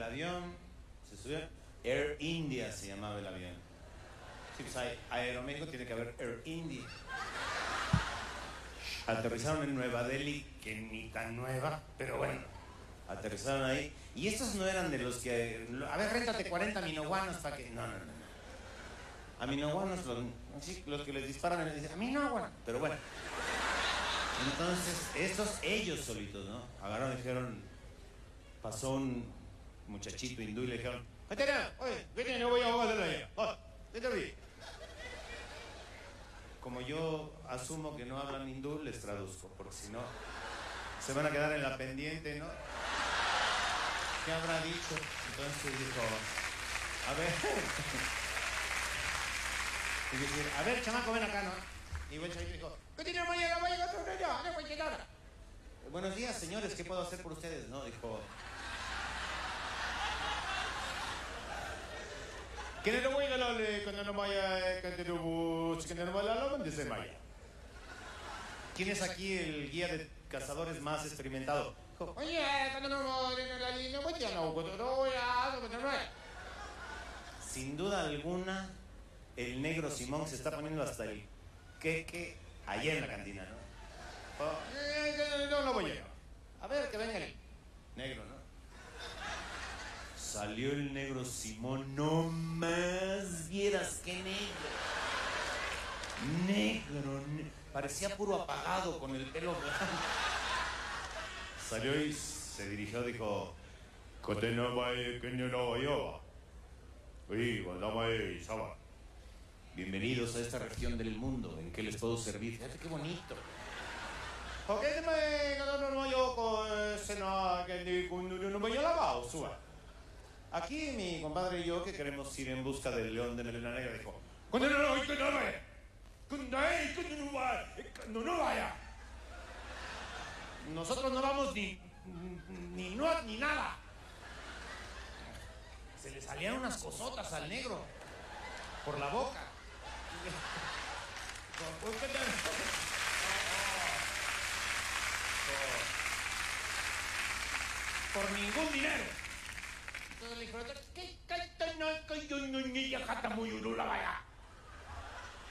del avión, se subieron. Air India se llamaba el avión. Sí, pues hay Aeroméxico, tiene que haber Air India. Aterrizaron en Nueva Delhi, que ni tan nueva, pero bueno, aterrizaron ahí. Y estos no eran de los que. A ver, réntate 40 minoguanos para que. No, no, no. A minoguanos, los, que les disparan, les dicen, a mí no, bueno. Pero bueno. Entonces, estos, ellos solitos, ¿no? Agarraron y dijeron. Pasó un muchachito hindú y le dijeron, "Vete, oye, vete, no voy a ahogar de. Oh, vete a abrir". Como yo asumo que no hablan hindú, les traduzco, porque si no, se van a quedar en la pendiente, ¿no? ¿Qué habrá dicho? Entonces dijo, a ver. Y dice, a ver, chamaco, ven acá, ¿no? Y el chavito dijo, ¿qué tiene mañana? Vaya, otro no, no, voy a llegar. Buenos días, señores, ¿qué puedo hacer por ustedes? No, dijo. Que no voy a la cuando no vaya, que no bus, que no vaya la donde se vaya. ¿Quién es aquí el guía de cazadores más experimentado? Oye, cuando voy a la línea, voy a no, cuando no voy a, cuando no a. Sin duda alguna, el negro Simón se está poniendo hasta el queque allá en la cantina, ¿no? Oh, eh, no, no voy a. A ver, que venga el negro, ¿no? Salió el negro Simón, no más vieras que negro. Negro, ne- parecía puro apagado con el pelo blanco. Salió y se dirigió, dijo, "Kote no que no yo. Bienvenidos a esta región del mundo. ¿En qué les puedo servir? Qué bonito. ¿Por qué me no no yo con seno que no me lavado suba? Aquí mi compadre y yo que queremos ir en busca del león de Melena Negra dijo, cuando no no no vaya, cuando no vaya, cuando no vaya. Nosotros no vamos ni ni no ni nada. Se le salían unas cosotas al negro por la boca. Por ningún dinero.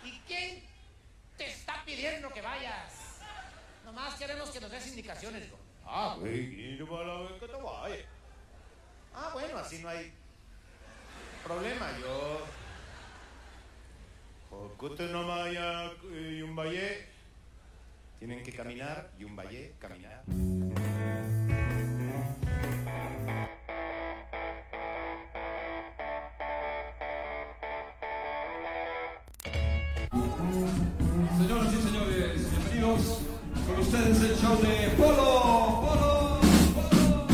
¿Y quién te está pidiendo que vayas? Nomás queremos que nos des indicaciones. Ah, güey, que te. Ah, bueno, así no hay problema. Yo. Jocote no vaya y un valle. Tienen que caminar y un valle caminar. Ustedes el show de Polo, Polo, Polo.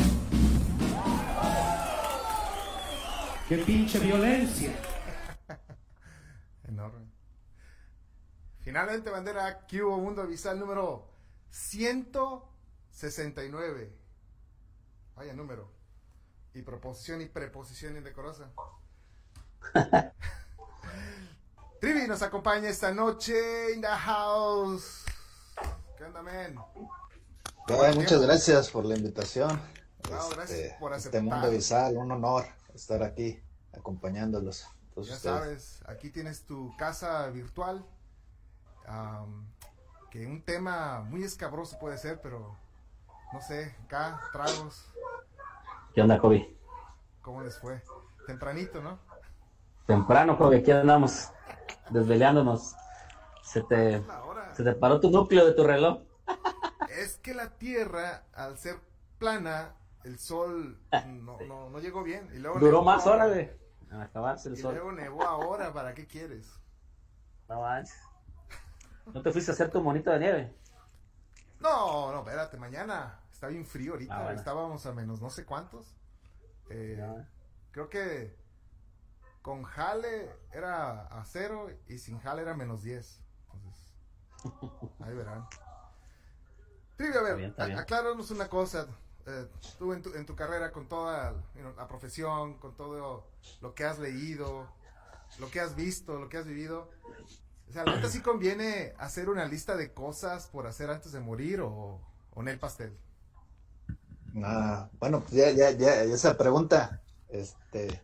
¡Qué pinche violencia! Enorme. Finalmente, bandera, hubo Mundo Visual número 169. Vaya número. Y proposición y preposición indecorosa. Trivi nos acompaña esta noche in the house. ¿Qué onda, men? Ay, muchas gracias por la invitación. No, gracias por este mundo visual, un honor estar aquí acompañándolos. Ya ustedes. sabes, aquí tienes tu casa virtual. que un tema muy escabroso puede ser, pero no sé, acá, tragos, ¿Qué onda, Kobe? ¿cómo les fue? Tempranito, ¿no? Temprano, Kobe, aquí andamos, desveleándonos. Se te, La hora. Se te paró tu núcleo de tu reloj. Es que la Tierra, al ser plana, el sol no, no, no llegó bien. Y luego Duró más horas. Al acabarse el Y sol. luego nevó ahora, ¿para qué quieres? No manches. ¿No te fuiste a hacer tu monito de nieve? No, no, espérate, mañana. Está bien frío ahorita. Ah, bueno. Estábamos a menos no sé cuántos. Eh. Creo que con jale era a cero y sin jale era menos 10. Ahí verán. Trivia, a ver, Está bien, está a- bien. acláranos una cosa. Eh, tú en tu, en tu carrera, con toda you know, la profesión, con todo lo que has leído, lo que has visto, lo que has vivido. O sea, ¿la sí conviene hacer una lista de cosas por hacer antes de morir o, o en el pastel? Ah, bueno, pues ya, ya, ya, esa pregunta este,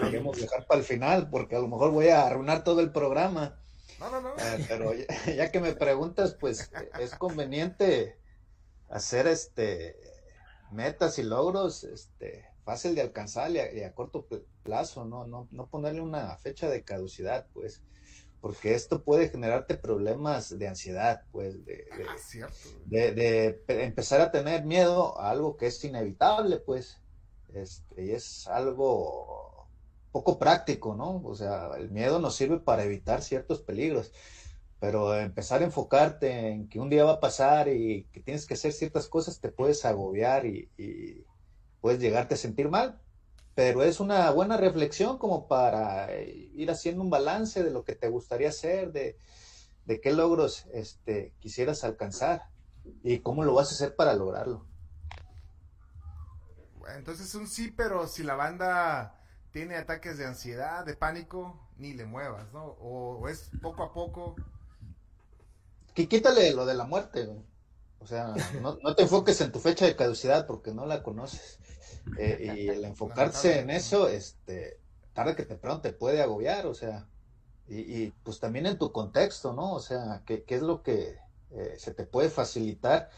queremos dejar para el final, porque a lo mejor voy a arruinar todo el programa. No, no, no. Eh, pero ya, ya que me preguntas, pues es conveniente hacer este metas y logros este fácil de alcanzar y a, y a corto pl- plazo, ¿no? No, no ponerle una fecha de caducidad, pues, porque esto puede generarte problemas de ansiedad, pues, de, de- Ah, cierto. de, de pe- empezar a tener miedo a algo que es inevitable, pues, este, y es algo poco práctico, ¿no? O sea, el miedo nos sirve para evitar ciertos peligros, pero empezar a enfocarte en que un día va a pasar y que tienes que hacer ciertas cosas te puedes agobiar y, y puedes llegarte a sentir mal, pero es una buena reflexión como para ir haciendo un balance de lo que te gustaría hacer, de, de qué logros este, quisieras alcanzar y cómo lo vas a hacer para lograrlo. Entonces un sí, pero si la banda tiene ataques de ansiedad, de pánico, ni le muevas, ¿no? O, o es poco a poco. Que quítale lo de la muerte, güey. O sea, no, no te enfoques en tu fecha de caducidad porque no la conoces. Eh, y el enfocarse en eso, este, tarde que temprano te puede agobiar, o sea, y, y, pues también en tu contexto, ¿no? O sea, ¿qué, qué es lo que eh, se te puede facilitar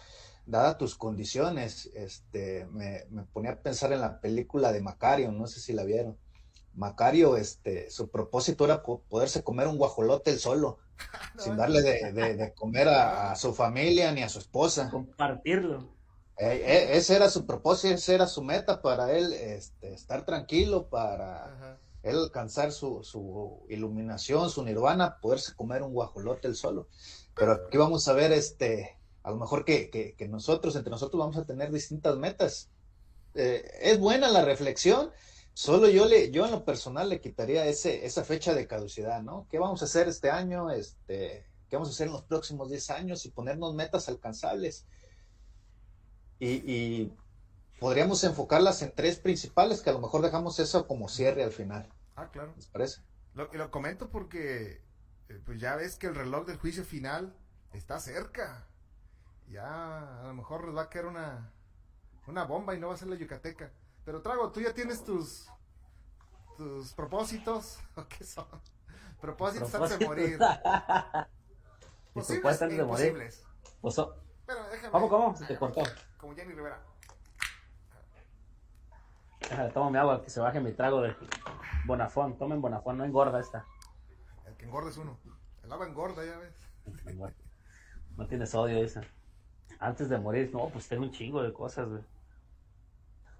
dada tus condiciones? Este, me, me ponía a pensar en la película de Macario, no sé si la vieron. Macario, este, su propósito era po- poderse comer un guajolote él solo, sin darle de, de- de comer a, a su familia ni a su esposa. Compartirlo. Eh, eh, ese era su propósito, esa era su meta para él, este, estar tranquilo, para Ajá. él alcanzar su, su iluminación, su nirvana, poderse comer un guajolote él solo. Pero aquí vamos a ver, este, a lo mejor que, que- que nosotros, entre nosotros vamos a tener distintas metas. Eh, es buena la reflexión, solo yo le, yo en lo personal le quitaría ese, esa fecha de caducidad, ¿no? ¿Qué vamos a hacer este año? Este, ¿qué vamos a hacer en los próximos 10 años? Y ponernos metas alcanzables. Y, y podríamos enfocarlas en tres principales, que a lo mejor dejamos eso como cierre al final. Ah, claro. ¿Les parece? Lo, lo comento porque eh, pues ya ves que el reloj del juicio final está cerca. Ya a lo mejor nos va a caer una, una bomba y no va a ser la yucateca. Pero Trago, tú ya tienes tus tus propósitos. ¿O qué son? Propósitos antes de morir. Posibles e antes de morir. imposibles. Pues, oh, Pero déjame. ¿Cómo, cómo? Se te cortó. Como Jenny Rivera. Déjale, tomo mi agua, que se baje mi trago de Bonafón. Tomen Bonafón, no engorda esta. El que engorda es uno. El agua engorda, ya ves. No tiene sodio esa. Antes de morir, no, pues tengo un chingo de cosas, güey.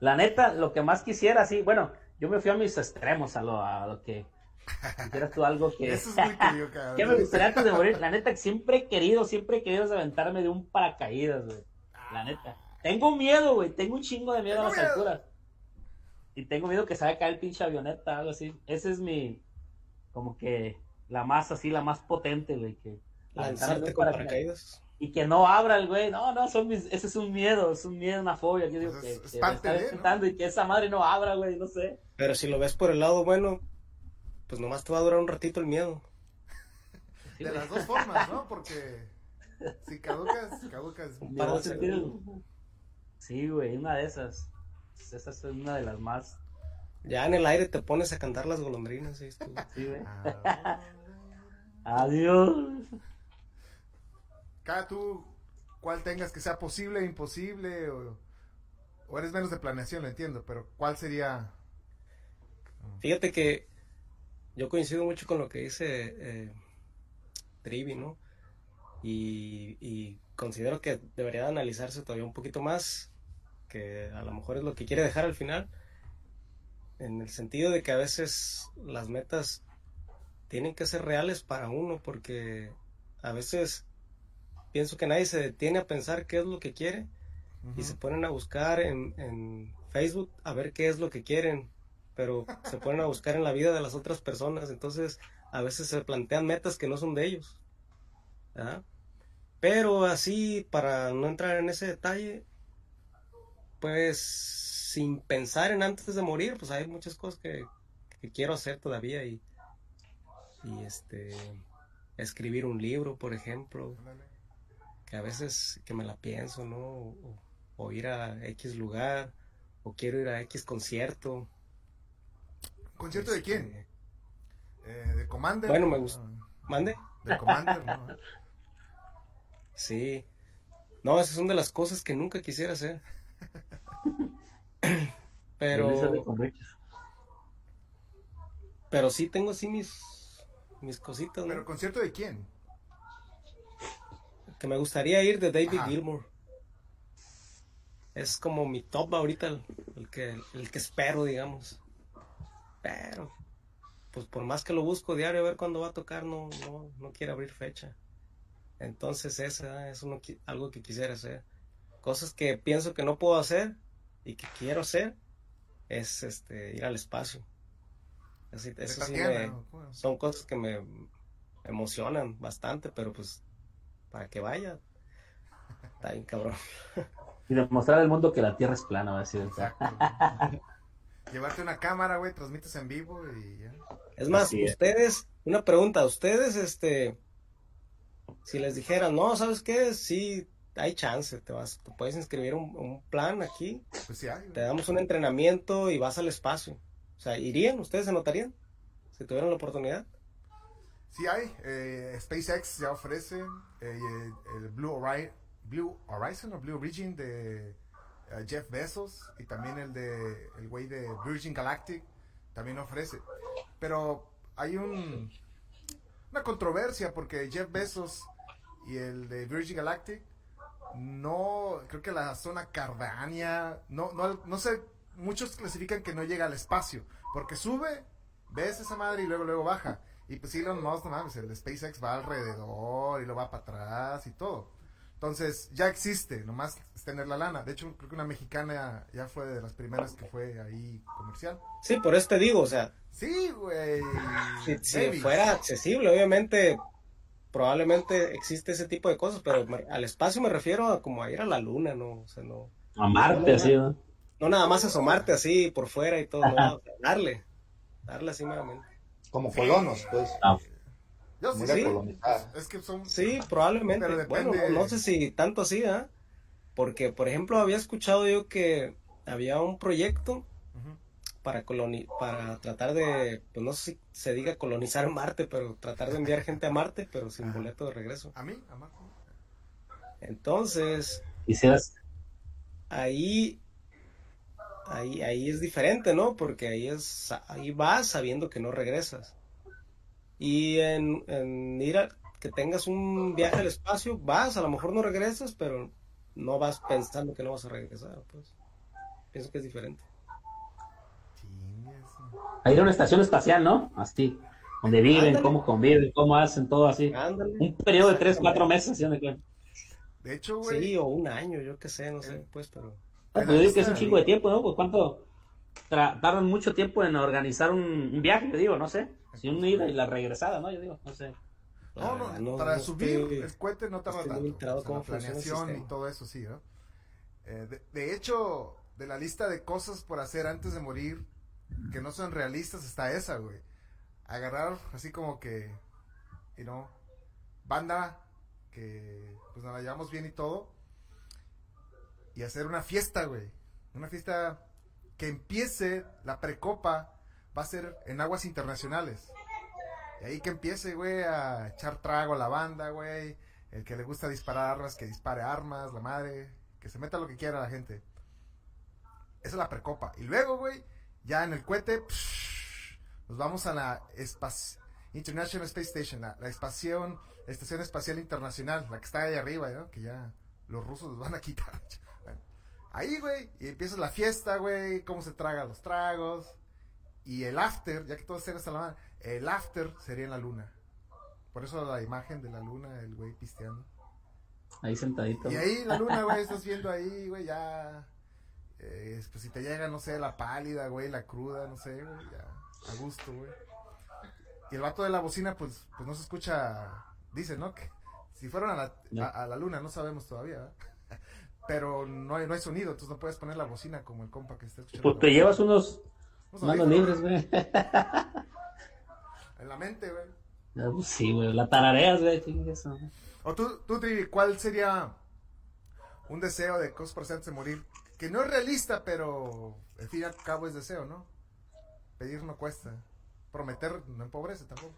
La neta, lo que más quisiera, sí, bueno, yo me fui a mis extremos, a lo, a lo que quisieras tú algo que... Eso es muy tuyo, cabrón. ¿Qué me gustaría antes de morir? La neta, que siempre he querido, siempre he querido es aventarme de un paracaídas, güey. La neta. Tengo miedo, güey. Tengo un chingo de miedo a las miedo. alturas. Y tengo miedo que se vaya a caer el pinche avioneta, algo así. Ese es mi, como que, la más así, la más potente, güey. Que, aventarme de Lanzarte un con paracaídas. Y que no abra el güey. No, no, son mis, ese es un miedo, es un miedo, una fobia. Yo digo Pues que, es- es que me parte está de, ¿no? y que esa madre no abra, güey, no sé. Pero si lo ves por el lado bueno, pues nomás te va a durar un ratito el miedo. Sí, De güey. las dos formas, ¿no? Porque si caducas, caducas. Para Sí, güey, una de esas. Esa es una de las más. Ya en el aire te pones a cantar las golondrinas. ¿sí? Tú- Sí, güey. Ah, Adiós. Cada tú, cuál tengas que sea posible, imposible, o, eres menos de planeación, lo entiendo, pero ¿cuál sería? Fíjate que yo coincido mucho con lo que dice eh, Trivi, ¿no? Y, y considero que debería de analizarse todavía un poquito más, que a lo mejor es lo que quiere dejar al final, en el sentido de que a veces las metas tienen que ser reales para uno, porque a veces pienso que nadie se detiene a pensar qué es lo que quiere y se ponen a buscar en, en Facebook a ver qué es lo que quieren, pero se ponen a buscar en la vida de las otras personas, entonces a veces se plantean metas que no son de ellos. ¿verdad? Pero así, para no entrar en ese detalle, pues sin pensar en antes de morir, pues hay muchas cosas que, que quiero hacer todavía y, y este escribir un libro, por ejemplo. Que a veces que me la pienso, ¿no? O, o ir a X lugar, o quiero ir a X concierto, ¿Concierto de quién? Este, Eh, ¿De Commander? Bueno, me gusta. ¿Mande? De Commander, ¿no? Sí. No, esas son de las cosas que nunca quisiera hacer. Pero, pero sí tengo así mis, mis cositas, ¿no? ¿Pero concierto de quién? Que me gustaría ir de David Ajá. Gilmour. Es como mi top ahorita, el, el que, el que espero, digamos. Pero, pues por más que lo busco diario a ver cuándo va a tocar, no, no, no quiere abrir fecha. Entonces esa es uno algo que quisiera hacer. Cosas que pienso que no puedo hacer y que quiero hacer es este ir al espacio. Así, ¿De eso sí me- son cosas que me emocionan bastante, pero pues para que vaya, está bien cabrón. Y demostrar al mundo que la Tierra es plana, va a decir. Exacto. Llevarte una cámara, güey, transmites en vivo y ya. Es más, Así es. ustedes, una pregunta, ustedes, este, si les dijeran, no, ¿sabes qué? Sí, hay chance, te vas, te puedes inscribir un, plan aquí, Pues sí hay, te damos un entrenamiento y vas al espacio. O sea, ¿irían? ¿Ustedes se notarían? Si tuvieran la oportunidad. Sí hay. Eh, SpaceX ya ofrece eh, el Blue, Ori- Blue Horizon o Blue Origin de eh, Jeff Bezos y también el de el güey de Virgin Galactic también ofrece. Pero hay un una controversia porque Jeff Bezos y el de Virgin Galactic no creo que la zona Cardania no no no sé muchos clasifican que no llega al espacio porque sube ves esa madre y luego luego baja y pues Elon Musk no mames el SpaceX va alrededor y lo va para atrás y todo entonces ya existe nomás es tener la lana de hecho creo que una mexicana ya fue de las primeras que fue ahí comercial Sí, por eso te digo, o sea, sí güey si, si fuera accesible, obviamente, probablemente existe ese tipo de cosas, pero me- al espacio me refiero a como a ir a la luna, ¿no? O sea, no, A Marte, así, ¿no? no nada más asomarte así por fuera y todo, no, darle, darle así meramente. Como colonos, pues. Ah, yo sí, Muy de Sí. es que son Sí, probablemente. Pero Bueno, no, no sé si tanto así, ¿ah? Porque, por ejemplo, había escuchado yo que había un proyecto para coloni para tratar de, pues no sé si se diga colonizar Marte, pero tratar de enviar gente a Marte, pero sin Ajá. boleto de regreso. a mí a Marco. Entonces, ahí, ahí, ahí es diferente, ¿no? Porque ahí es, ahí vas sabiendo que no regresas. Y en, en ir a, que tengas un viaje al espacio, vas, a lo mejor no regresas, pero no vas pensando que no vas a regresar, pues. Pienso que es diferente. Chingues. A ir a una estación espacial, ¿no? Así. Donde viven, Ándale. cómo conviven, cómo hacen todo así. Ándale. Un periodo de 3, 4 meses, ¿sí? De hecho güey Sí, o un año, yo qué sé, no sé, pues, pero... Yo digo que es un chingo de tiempo, ¿no? Pues cuánto tardan mucho tiempo en organizar un, un viaje, yo digo, no sé. Si una ida y la regresada, ¿no? Yo digo, no sé. No, no, no- para no subir estoy- el cohete no tarda tanto. O sea, la planeación y todo eso sí, ¿no? Eh, de, de hecho, de la lista de cosas por hacer antes de morir que no son realistas está esa, güey. Agarrar así como que, you know, banda que pues nos la llevamos bien y todo y hacer una fiesta, güey. Una fiesta que empiece la precopa va a ser en aguas internacionales. Y ahí que empiece, güey, a echar trago a la banda, güey. El que le gusta disparar armas, que dispare armas, la madre. Que se meta lo que quiera la gente. Esa es la precopa. Y luego, güey, ya en el cohete, psh, nos vamos a la International Space Station, la, la espación, Estación Espacial Internacional, la que está ahí arriba, ¿no? Que ya los rusos nos van a quitar. Ahí, güey, y empieza la fiesta, güey, cómo se tragan los tragos. Y el after, ya que todos estén hasta la mano, el after sería en la luna. Por eso la imagen de la luna, el güey pisteando. Ahí sentadito. Y ahí la luna, güey, estás viendo ahí, güey, ya. eh, pues si te llega, no sé, la pálida, güey, la cruda, no sé, güey, ya. A gusto, güey. Y el vato de la bocina, pues, pues no se escucha. Dice, ¿no? Que si fueron a la, No. a, a la luna, no sabemos todavía, ¿verdad? Pero no hay, no hay sonido, entonces no puedes poner la bocina como el compa que está escuchando. Pues te llevas unos manos libres, güey. En la mente, güey. Ah, pues sí, güey. La tarareas, güey. eso. O tú, tú, Trivi, ¿cuál sería un deseo de cosas por hacer antes de morir? Que no es realista, pero al fin y al cabo es deseo, ¿no? Pedir no cuesta. Prometer no empobrece tampoco.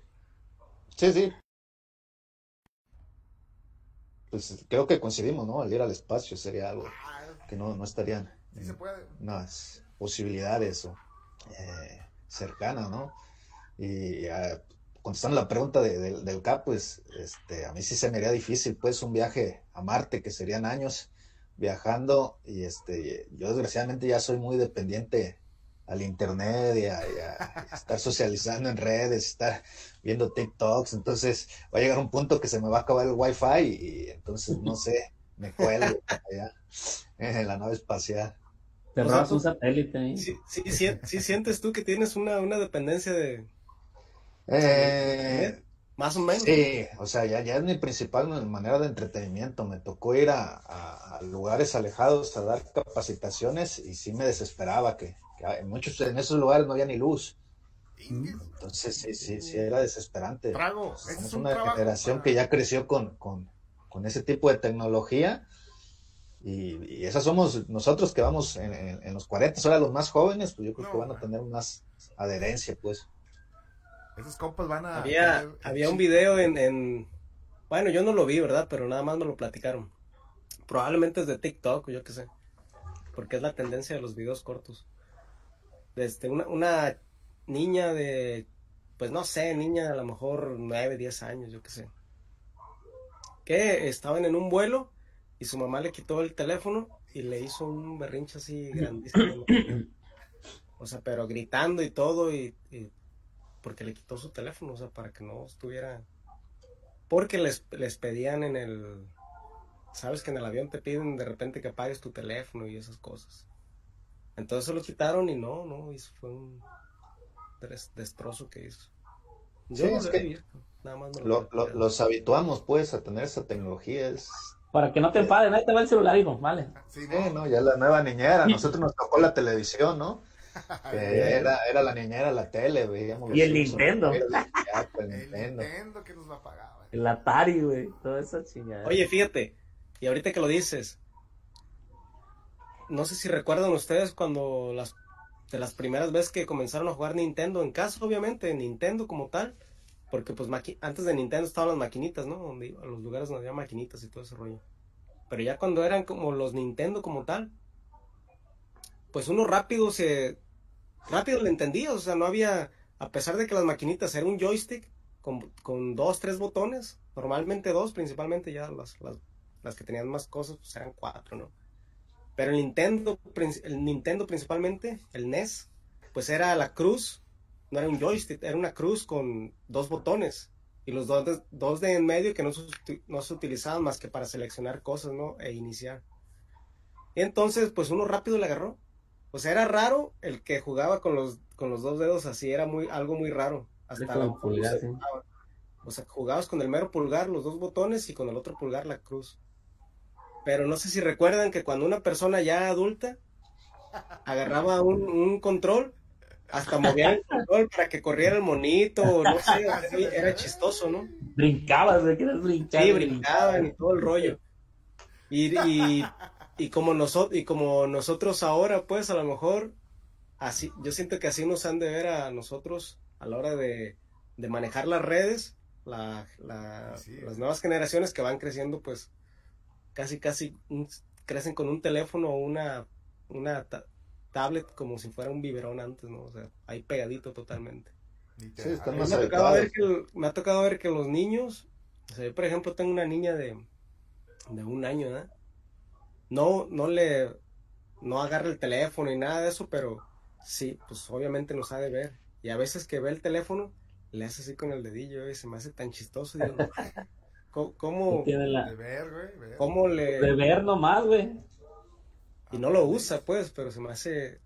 Sí, sí. Pues creo que coincidimos, ¿no? Al ir al espacio sería algo que no, no estarían sí se puede. unas posibilidades o, eh, cercanas, ¿no? Y eh, contestando la pregunta de- de- del CAP, pues este, a mí sí se me haría difícil, pues un viaje a Marte, que serían años viajando, y este, yo desgraciadamente ya soy muy dependiente al internet y a, y y estar socializando en redes, estar viendo TikToks, entonces va a llegar un punto que se me va a acabar el wifi y, entonces no sé, me cuelgo allá en la nave espacial. Te O sea, robas un satélite ahí. Sí, sí, sí, sí sientes tú que tienes una, una dependencia de Eh, más o menos. Sí, o sea, ya, ya es mi principal manera de entretenimiento. Me tocó ir a, a- a lugares alejados a dar capacitaciones y sí me desesperaba que en muchos en esos lugares no había ni luz. Entonces sí, sí, sí era desesperante. Trago. Es un una trabajo generación para- que ya creció con, con, con ese tipo de tecnología y, y esas somos nosotros que vamos en, en- en los 40, ahora los más jóvenes, pues yo creo No, que van a tener más adherencia, pues. Esos compas van a. Había, tener- había un video en, en- Bueno, yo no lo vi, ¿verdad? Pero nada más me lo platicaron. Probablemente es de TikTok, yo qué sé. Porque es la tendencia de los videos cortos. Desde una, una niña de... Pues no sé, niña a lo mejor 9, 10 años, yo qué sé. Que estaban en un vuelo y su mamá le quitó el teléfono y le hizo un berrinche así grandísimo. O sea, pero gritando y todo y- y porque le quitó su teléfono, o sea, para que no estuviera... Porque les, les pedían en el... Sabes que en el avión te piden de repente que apagues tu teléfono y esas cosas. Entonces se lo quitaron y no, no, eso fue un des- destrozo que hizo. Yo Sí, no es que nada más me Lo- lo- los habituamos, pues, a tener esa tecnología. Es, Para que no te enfades, ahí te va el celular, hijo. Vale. Sí, ¿no? ¿no? Ya la nueva niñera. A nosotros nos tocó la televisión, ¿no? Que era, era la niñera la tele, veíamos. Y Simpsons, el Nintendo, el El Nintendo. Nintendo que nos la pagaba. El Atari, güey. Toda esa chingada. Oye, fíjate, y ahorita que lo dices, no sé si recuerdan ustedes cuando las de las primeras veces que comenzaron a jugar Nintendo en casa, obviamente, Nintendo como tal, porque pues antes de Nintendo estaban las maquinitas, ¿no? Donde iba- los lugares donde había maquinitas y todo ese rollo. Pero ya cuando eran como los Nintendo como tal, pues uno rápido se rápido le entendía, o sea, no había a pesar de que las maquinitas era un joystick con, con dos, tres botones, normalmente dos, principalmente ya las, las, las que tenían más cosas, pues eran cuatro, ¿no? Pero el Nintendo, el Nintendo principalmente, el NES, pues era la cruz, no era un joystick, era una cruz con dos botones y los dos de, dos de en medio que no se, uti- no se utilizaban más que para seleccionar cosas, ¿no? E iniciar. Y entonces, pues uno rápido le agarró. O sea, era raro el que jugaba con los, con los dos dedos así, era muy, algo muy raro. Hasta la pulgar, sí. jugaba. O sea, jugabas con el mero pulgar, los dos botones, y con el otro pulgar la cruz. Pero no sé si recuerdan que cuando una persona ya adulta agarraba un, un control, hasta movía el control para que corriera el monito, o no sé, así, era chistoso, ¿no? Brincabas, güey. Quieres brincar. Sí, brincaban y todo el rollo. Y, y, y como nosotros, y como nosotros ahora, pues a lo mejor, así, yo siento que así nos han de ver a nosotros a la hora de, de manejar las redes, la, las nuevas generaciones que van creciendo, pues casi, casi un- crecen con un teléfono o una, una ta- tablet como si fuera un biberón antes, ¿no? O sea, ahí pegadito totalmente. Sí, están más me, ha tocado ver que, me ha tocado ver que los niños, o sea, yo por ejemplo tengo una niña de, de un año. No, no le, no agarra el teléfono ni nada de eso, pero sí, pues obviamente nos ha de ver. Y a veces que ve el teléfono, le hace así con el dedillo y se me hace tan chistoso. digo, ¿cómo, cómo, Tiene la... De ver, güey. cómo le... De ver nomás, güey. Y no lo usa, pues, pero se me hace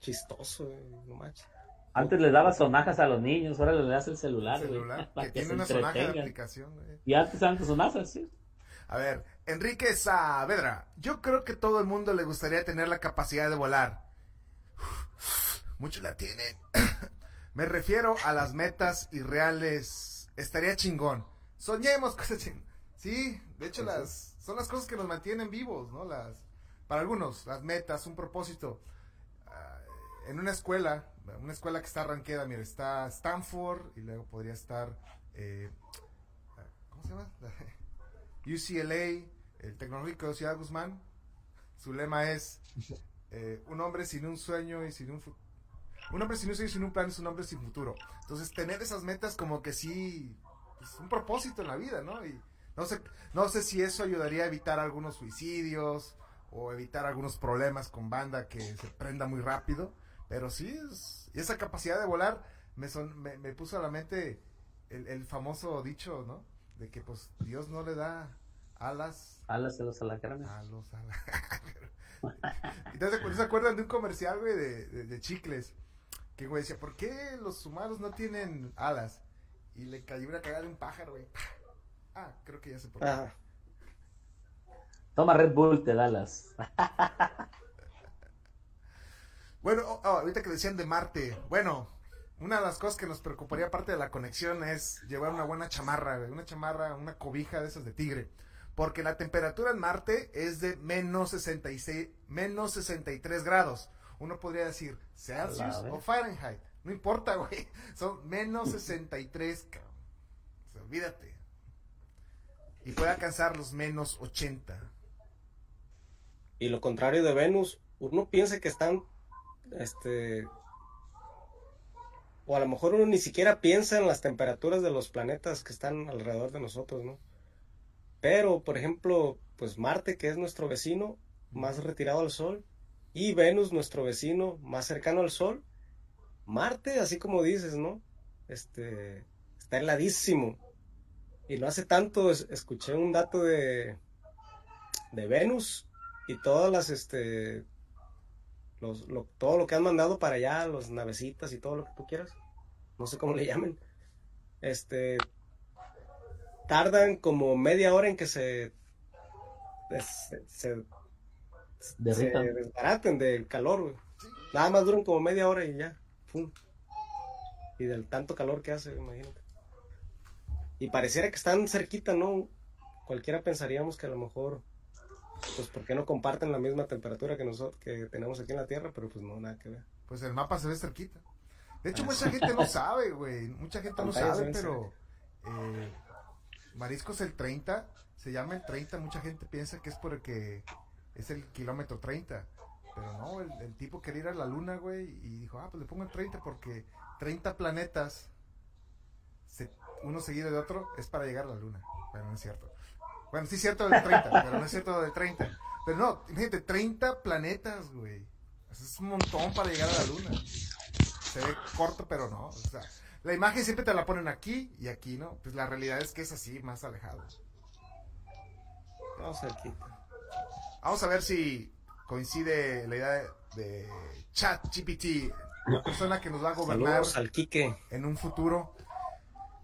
chistoso, güey, no manches. Antes le daba sonajas a los niños, ahora le das el celular, güey. celular, Para que que, tiene se una sonaja de entretengan. aplicación, güey. Y antes eran sonajas, sí. A ver, Enrique Saavedra. Yo creo que todo el mundo le gustaría tener la capacidad de volar. Muchos la tienen. Me refiero a las metas irreales. Estaría chingón. Soñemos cosas. Sí, de hecho las son las cosas que nos mantienen vivos, ¿no? Las para algunos las metas, un propósito. Ah, en una escuela una escuela que está arranqueada, mira, está Stanford y luego podría estar, eh, ¿cómo se llama? UCLA, el Tecnológico de Ciudad Guzmán. Su lema es eh, un hombre sin un sueño y sin un un hombre sin un sueño y sin un plan es un hombre sin futuro. Entonces tener esas metas como que sí, es un propósito en la vida, ¿no? Y no sé, no sé si eso ayudaría a evitar algunos suicidios o evitar algunos problemas con banda que se prenda muy rápido, pero sí, es- esa capacidad de volar me, son, me, me puso a la mente el, el famoso dicho, ¿no? De que pues Dios no le da alas Alas de los alacranes. a los ala- Entonces, ¿no se acuerdan de un comercial, güey, de, de, de chicles? Que, güey, decía, ¿por qué los humanos no tienen alas? Y le cayó una cagada de un pájaro, güey. Ah, creo que ya se por qué. Ajá. Toma Red Bull, te da alas. Bueno, oh, oh, ahorita que decían de Marte, bueno, una de las cosas que nos preocuparía aparte de la conexión es llevar una buena chamarra, güey, una chamarra, una cobija de esas de tigre. Porque la temperatura en Marte es de menos 66, menos 63 grados. Uno podría decir Celsius o. Fahrenheit. No importa, güey. Son menos 63, cabrón. O sea, olvídate. Y puede alcanzar los menos 80. Y lo contrario de Venus, uno piensa que están, este, o a lo mejor uno ni siquiera piensa en las temperaturas de los planetas que están alrededor de nosotros, ¿no? Pero, por ejemplo, pues Marte, que es nuestro vecino más retirado al Sol, y Venus, nuestro vecino más cercano al Sol, Marte, así como dices, ¿no? Este, está heladísimo. Y no hace tanto es- escuché un dato de, de Venus y todas las, este, los, lo- todo lo que han mandado para allá, los navecitas y todo lo que tú quieras, no sé cómo le llamen, este, tardan como media hora en que se, se, se, se desbaraten del calor, güey. Nada más duran como media hora y ya, pum. Y del tanto calor que hace, imagínate. Y pareciera que están cerquita, ¿no? Cualquiera pensaríamos que a lo mejor, pues, ¿por qué no comparten la misma temperatura que nosotros, que tenemos aquí en la Tierra? Pero pues no, nada que ver. Pues el mapa se ve cerquita. De hecho, Ah, mucha gente no sabe, güey. Mucha gente no sabe, pero eh, Mariscos el 30, se llama el 30. Mucha gente piensa que es porque es el kilómetro 30. Pero no, el, el tipo quería ir a la luna, güey, y dijo, ah, pues le pongo el 30 porque 30 planetas, se- uno seguido de otro, es para llegar a la luna. Pero no es cierto. Bueno, sí es cierto del 30, pero no es cierto del 30. Pero no, imagínate, 30 planetas, güey. Eso es un montón para llegar a la luna. Se ve corto, pero no. O sea, la imagen siempre te la ponen aquí y aquí, ¿no? Pues la realidad es que es así, más alejado. No, cerquita. Vamos a ver si coincide la idea de, de ChatGPT, la persona que nos va a gobernar al Quique. en un futuro.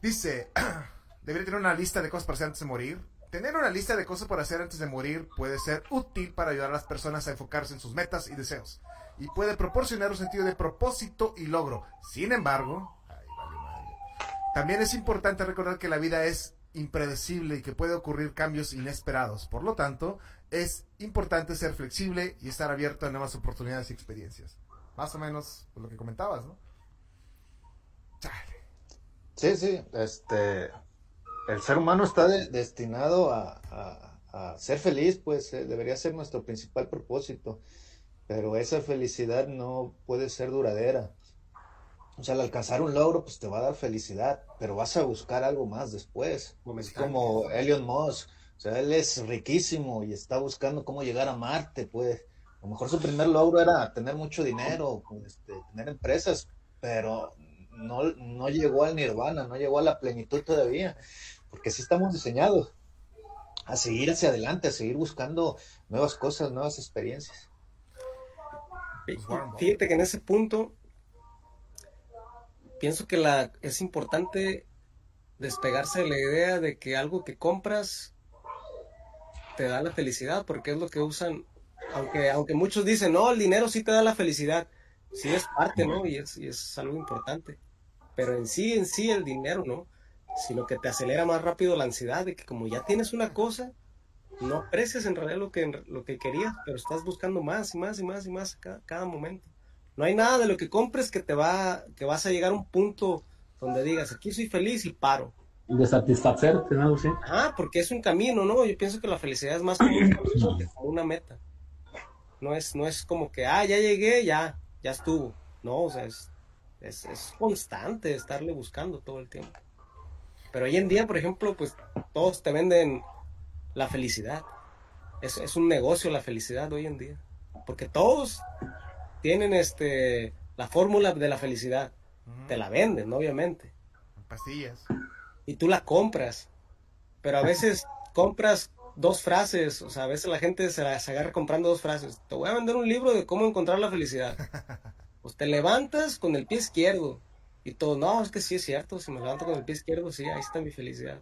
Dice, debería tener una lista de cosas para hacer antes de morir. Tener una lista de cosas para hacer antes de morir puede ser útil para ayudar a las personas a enfocarse en sus metas y deseos. Y puede proporcionar un sentido de propósito y logro. Sin embargo, ay, vale madre. también es importante recordar que la vida es impredecible y que puede ocurrir cambios inesperados. Por lo tanto, es importante ser flexible y estar abierto a nuevas oportunidades y experiencias. Más o menos lo que comentabas, ¿no? Chale. Sí, sí, este, el ser humano está de- destinado a, a- a ser feliz, pues eh, debería ser nuestro principal propósito, pero esa felicidad no puede ser duradera. O sea, al alcanzar un logro, pues te va a dar felicidad, pero vas a buscar algo más después. Es como Elon Musk, o sea, él es riquísimo y está buscando cómo llegar a Marte, pues. A lo mejor su primer logro era tener mucho dinero, pues, este, tener empresas, pero no, no llegó al nirvana, no llegó a la plenitud todavía, porque sí estamos diseñados a seguir hacia adelante, a seguir buscando nuevas cosas, nuevas experiencias. Pues. Fíjate que en ese punto pienso que la es importante despegarse de la idea de que algo que compras te da la felicidad, porque es lo que usan, aunque, aunque muchos dicen, no, el dinero sí te da la felicidad, sí es parte, ¿no? Y es, y es algo importante, pero en sí, en sí el dinero, ¿no? Sino que te acelera más rápido la ansiedad de que como ya tienes una cosa, no aprecias en realidad lo que, lo que querías, pero estás buscando más y más y más y más cada, cada momento. No hay nada de lo que compres que te va, que vas a llegar a un punto donde digas, aquí soy feliz y paro. De satisfacerte, ¿no? Sí. Ajá, porque es un camino, ¿no? Yo pienso que la felicidad es más como un camino que como una meta. No es, no es como que, ah, ya llegué, ya, ya estuvo. No, o sea, es, es, es constante estarle buscando todo el tiempo. Pero hoy en día, por ejemplo, pues todos te venden la felicidad. Es, es un negocio la felicidad hoy en día. Porque todos tienen este la fórmula de la felicidad. Te la venden, obviamente. Pastillas. Y tú la compras. Pero a veces compras dos frases. O sea, a veces la gente se, agarra comprando dos frases. Te voy a vender un libro de cómo encontrar la felicidad. Pues te levantas con el pie izquierdo. Y todo, no, es que sí es cierto. Si me levanto con el pie izquierdo, sí, ahí está mi felicidad.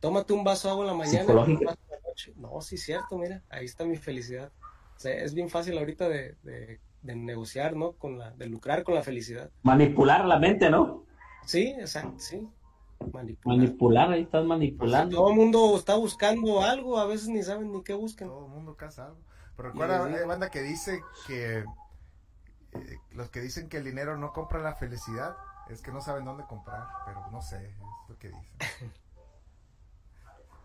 Tómate un vaso de agua en la mañana. Un vaso en la noche. No, sí es cierto, mira, ahí está mi felicidad. O sea, es bien fácil ahorita de, de, de negociar, ¿no? Con la, de lucrar con la felicidad. Manipular la mente, ¿no? Sí, exacto, sí. Manipular. Manipular, ahí estás Pues, manipulando. todo el mundo está buscando algo, a veces ni saben ni qué buscan. Todo el mundo caza algo. Pero recuerda, hay banda que dice que eh, los que dicen que el dinero no compra la felicidad es que no saben dónde comprar, pero no sé, es lo que dicen.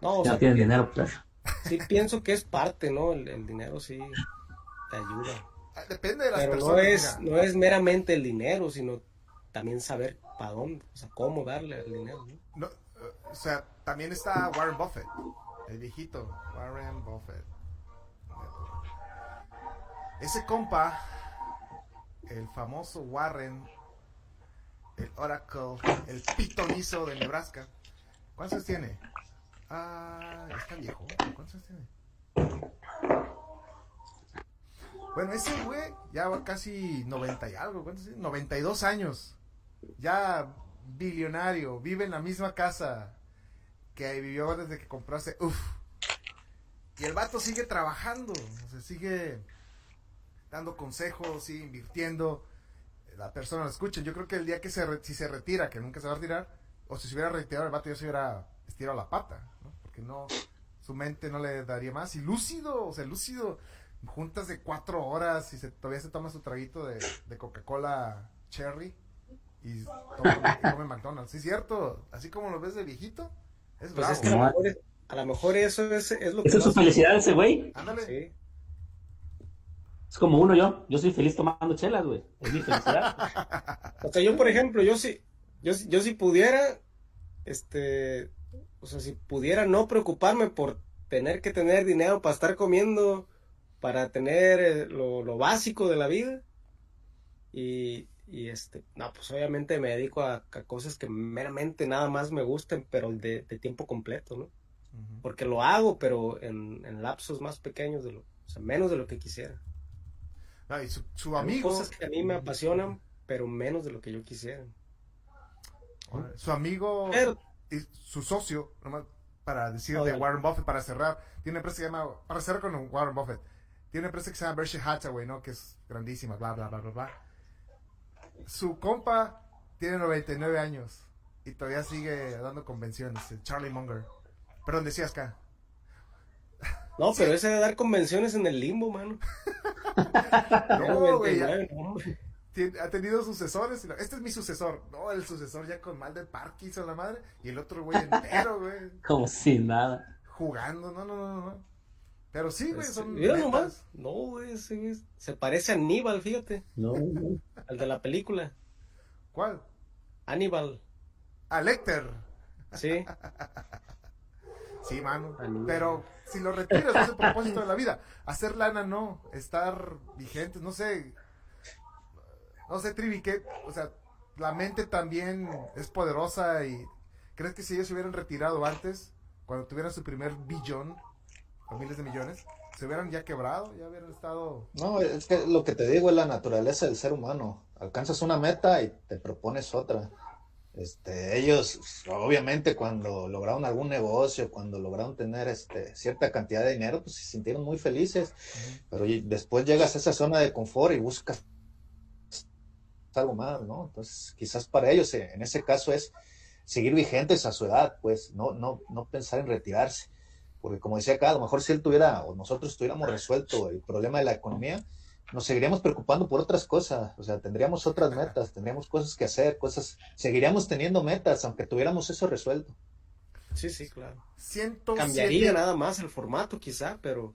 No, o Ya sea, tienen dinero, pues. sí pienso que es parte, ¿no? El, el dinero sí te ayuda. Ah, Depende de las Pero personas. no es, mira. no es meramente el dinero, sino también saber para dónde, o sea, cómo darle el dinero. ¿no? O sea, también está Warren Buffett, el viejito, Warren Buffett. Ese compa, el famoso Warren, el Oracle, el pitonizo de Nebraska. ¿Cuántos años tiene? Ah, está viejo. ¿Cuántos años tiene? Bueno, ese güey ya va casi 90 y algo. ¿Cuántos tiene? 92 años. Ya billonario. Vive en la misma casa que vivió desde que compraste. Uf. Y el vato sigue trabajando. O sigue dando consejos, sigue invirtiendo. La persona lo escucha. Yo creo que el día que se, si se retira, que nunca se va a retirar, o si se hubiera retirado el vato ya se hubiera estirado la pata, ¿no? Porque no, su mente no le daría más. Y lúcido, o sea, lúcido. Juntas de cuatro horas y se, todavía se toma su traguito de Coca-Cola Cherry y toma- come McDonald's. Sí, cierto. Así como lo ves de viejito, es Pues bravo. es que a lo, mejor, es- a lo mejor eso es, es lo que Esa es su felicidad ese güey. Ándale. Sí. Es como uno yo. Yo soy feliz tomando chelas, güey. Es mi felicidad. O sea, yo, por ejemplo, yo si, yo, yo si pudiera, este, o sea, si pudiera no preocuparme por tener que tener dinero para estar comiendo, para tener eh, lo, lo básico de la vida, y, y este, no, pues obviamente me dedico a, a cosas que meramente nada más me gusten, pero de, de tiempo completo, ¿no? Porque lo hago, pero en, en lapsos más pequeños de lo, o sea, menos de lo que quisiera. No, y su, su Hay amigo, cosas que a mí me apasionan, pero menos de lo que yo quisiera. su amigo Pero y su socio, nomás para decir de. Warren Buffett, para cerrar, tiene una empresa que se llama, para cerrar con Warren Buffett, tiene una empresa que se llama Berkshire Hathaway, ¿no? Que es grandísima, bla, bla, bla, bla, bla. Su compa tiene 99 años y todavía sigue dando convenciones, el Charlie Munger. Perdón, decías acá. No, pero ese de dar convenciones en el limbo, mano. No, güey, ya- 99, no, hombre. Tien- ha tenido sucesores. y lo- Este es mi sucesor. No, el sucesor ya con mal de Parkinson, la madre. Y el otro güey entero, güey. Como si nada. Jugando. No, no, no, no, no. Pero sí, güey, son. Mira metas. nomás. No, güey, ese güey se parece a Aníbal, fíjate. No. Al de la película. ¿Cuál? Aníbal, A Lecter. sí. Sí, mano. Aníbal. Pero si lo retiras, no es el propósito de la vida. Hacer lana no. Estar vigentes, no sé. No sé, Trivi, que. O sea, la mente también es poderosa y. ¿Crees que si ellos se hubieran retirado antes, cuando tuvieran su primer billón, o miles de millones, se hubieran ya quebrado? Ya hubieran estado. No, es que lo que te digo es la naturaleza del ser humano. Alcanzas una meta y te propones otra. Este, ellos, obviamente, cuando lograron algún negocio, cuando lograron tener este, cierta cantidad de dinero, pues se sintieron muy felices. Pero después llegas a esa zona de confort y buscas algo más, ¿no? Entonces, quizás para ellos, en ese caso, es seguir vigentes a su edad, pues, no, no, no pensar en retirarse. Porque como decía acá, a lo mejor si él tuviera, o nosotros tuviéramos resuelto el problema de la economía, nos seguiríamos preocupando por otras cosas, o sea, tendríamos otras metas, tendríamos cosas que hacer, cosas, seguiríamos teniendo metas, aunque tuviéramos eso resuelto. Sí, sí, claro. 107 Cambiaría nada más el formato quizá, pero,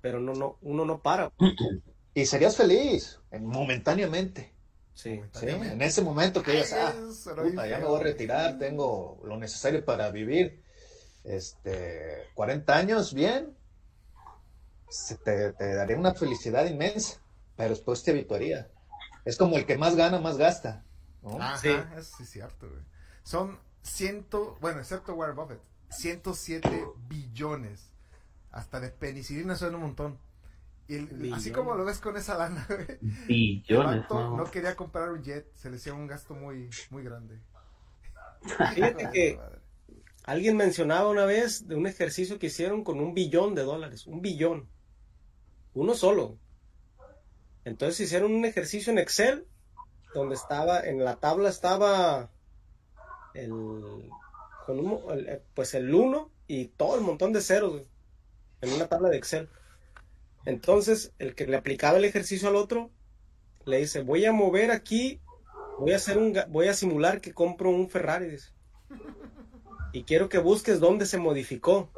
pero no, no, uno no para. Y serías feliz, en- momentáneamente. Sí. ¿sí? En ese momento que digas, ah, puta, ya me voy a retirar, tengo lo necesario para vivir este 40 años bien, se te, te daría una felicidad inmensa, pero después te habituaría. Es como el que más gana, más gasta. ¿no? Ajá, Sí. eso sí es cierto, güey. Son ciento, bueno, excepto Warren Buffett, 107 billones. Hasta de penicilina suena un montón. Y el- así como lo ves con esa lana, güey. El Billones, vato ¿no? no quería comprar un jet, se le hacía un gasto muy, muy grande. Fíjate que alguien mencionaba una vez de un ejercicio que hicieron con un billón de dólares, un billón, uno solo. Entonces hicieron un ejercicio en Excel donde estaba, en la tabla estaba el, con el- pues el 1 y todo el montón de ceros en una tabla de Excel. Entonces el que le aplicaba el ejercicio al otro le dice, voy a mover aquí, voy a hacer un, voy a simular que compro un Ferrari. Y quiero que busques dónde se modificó.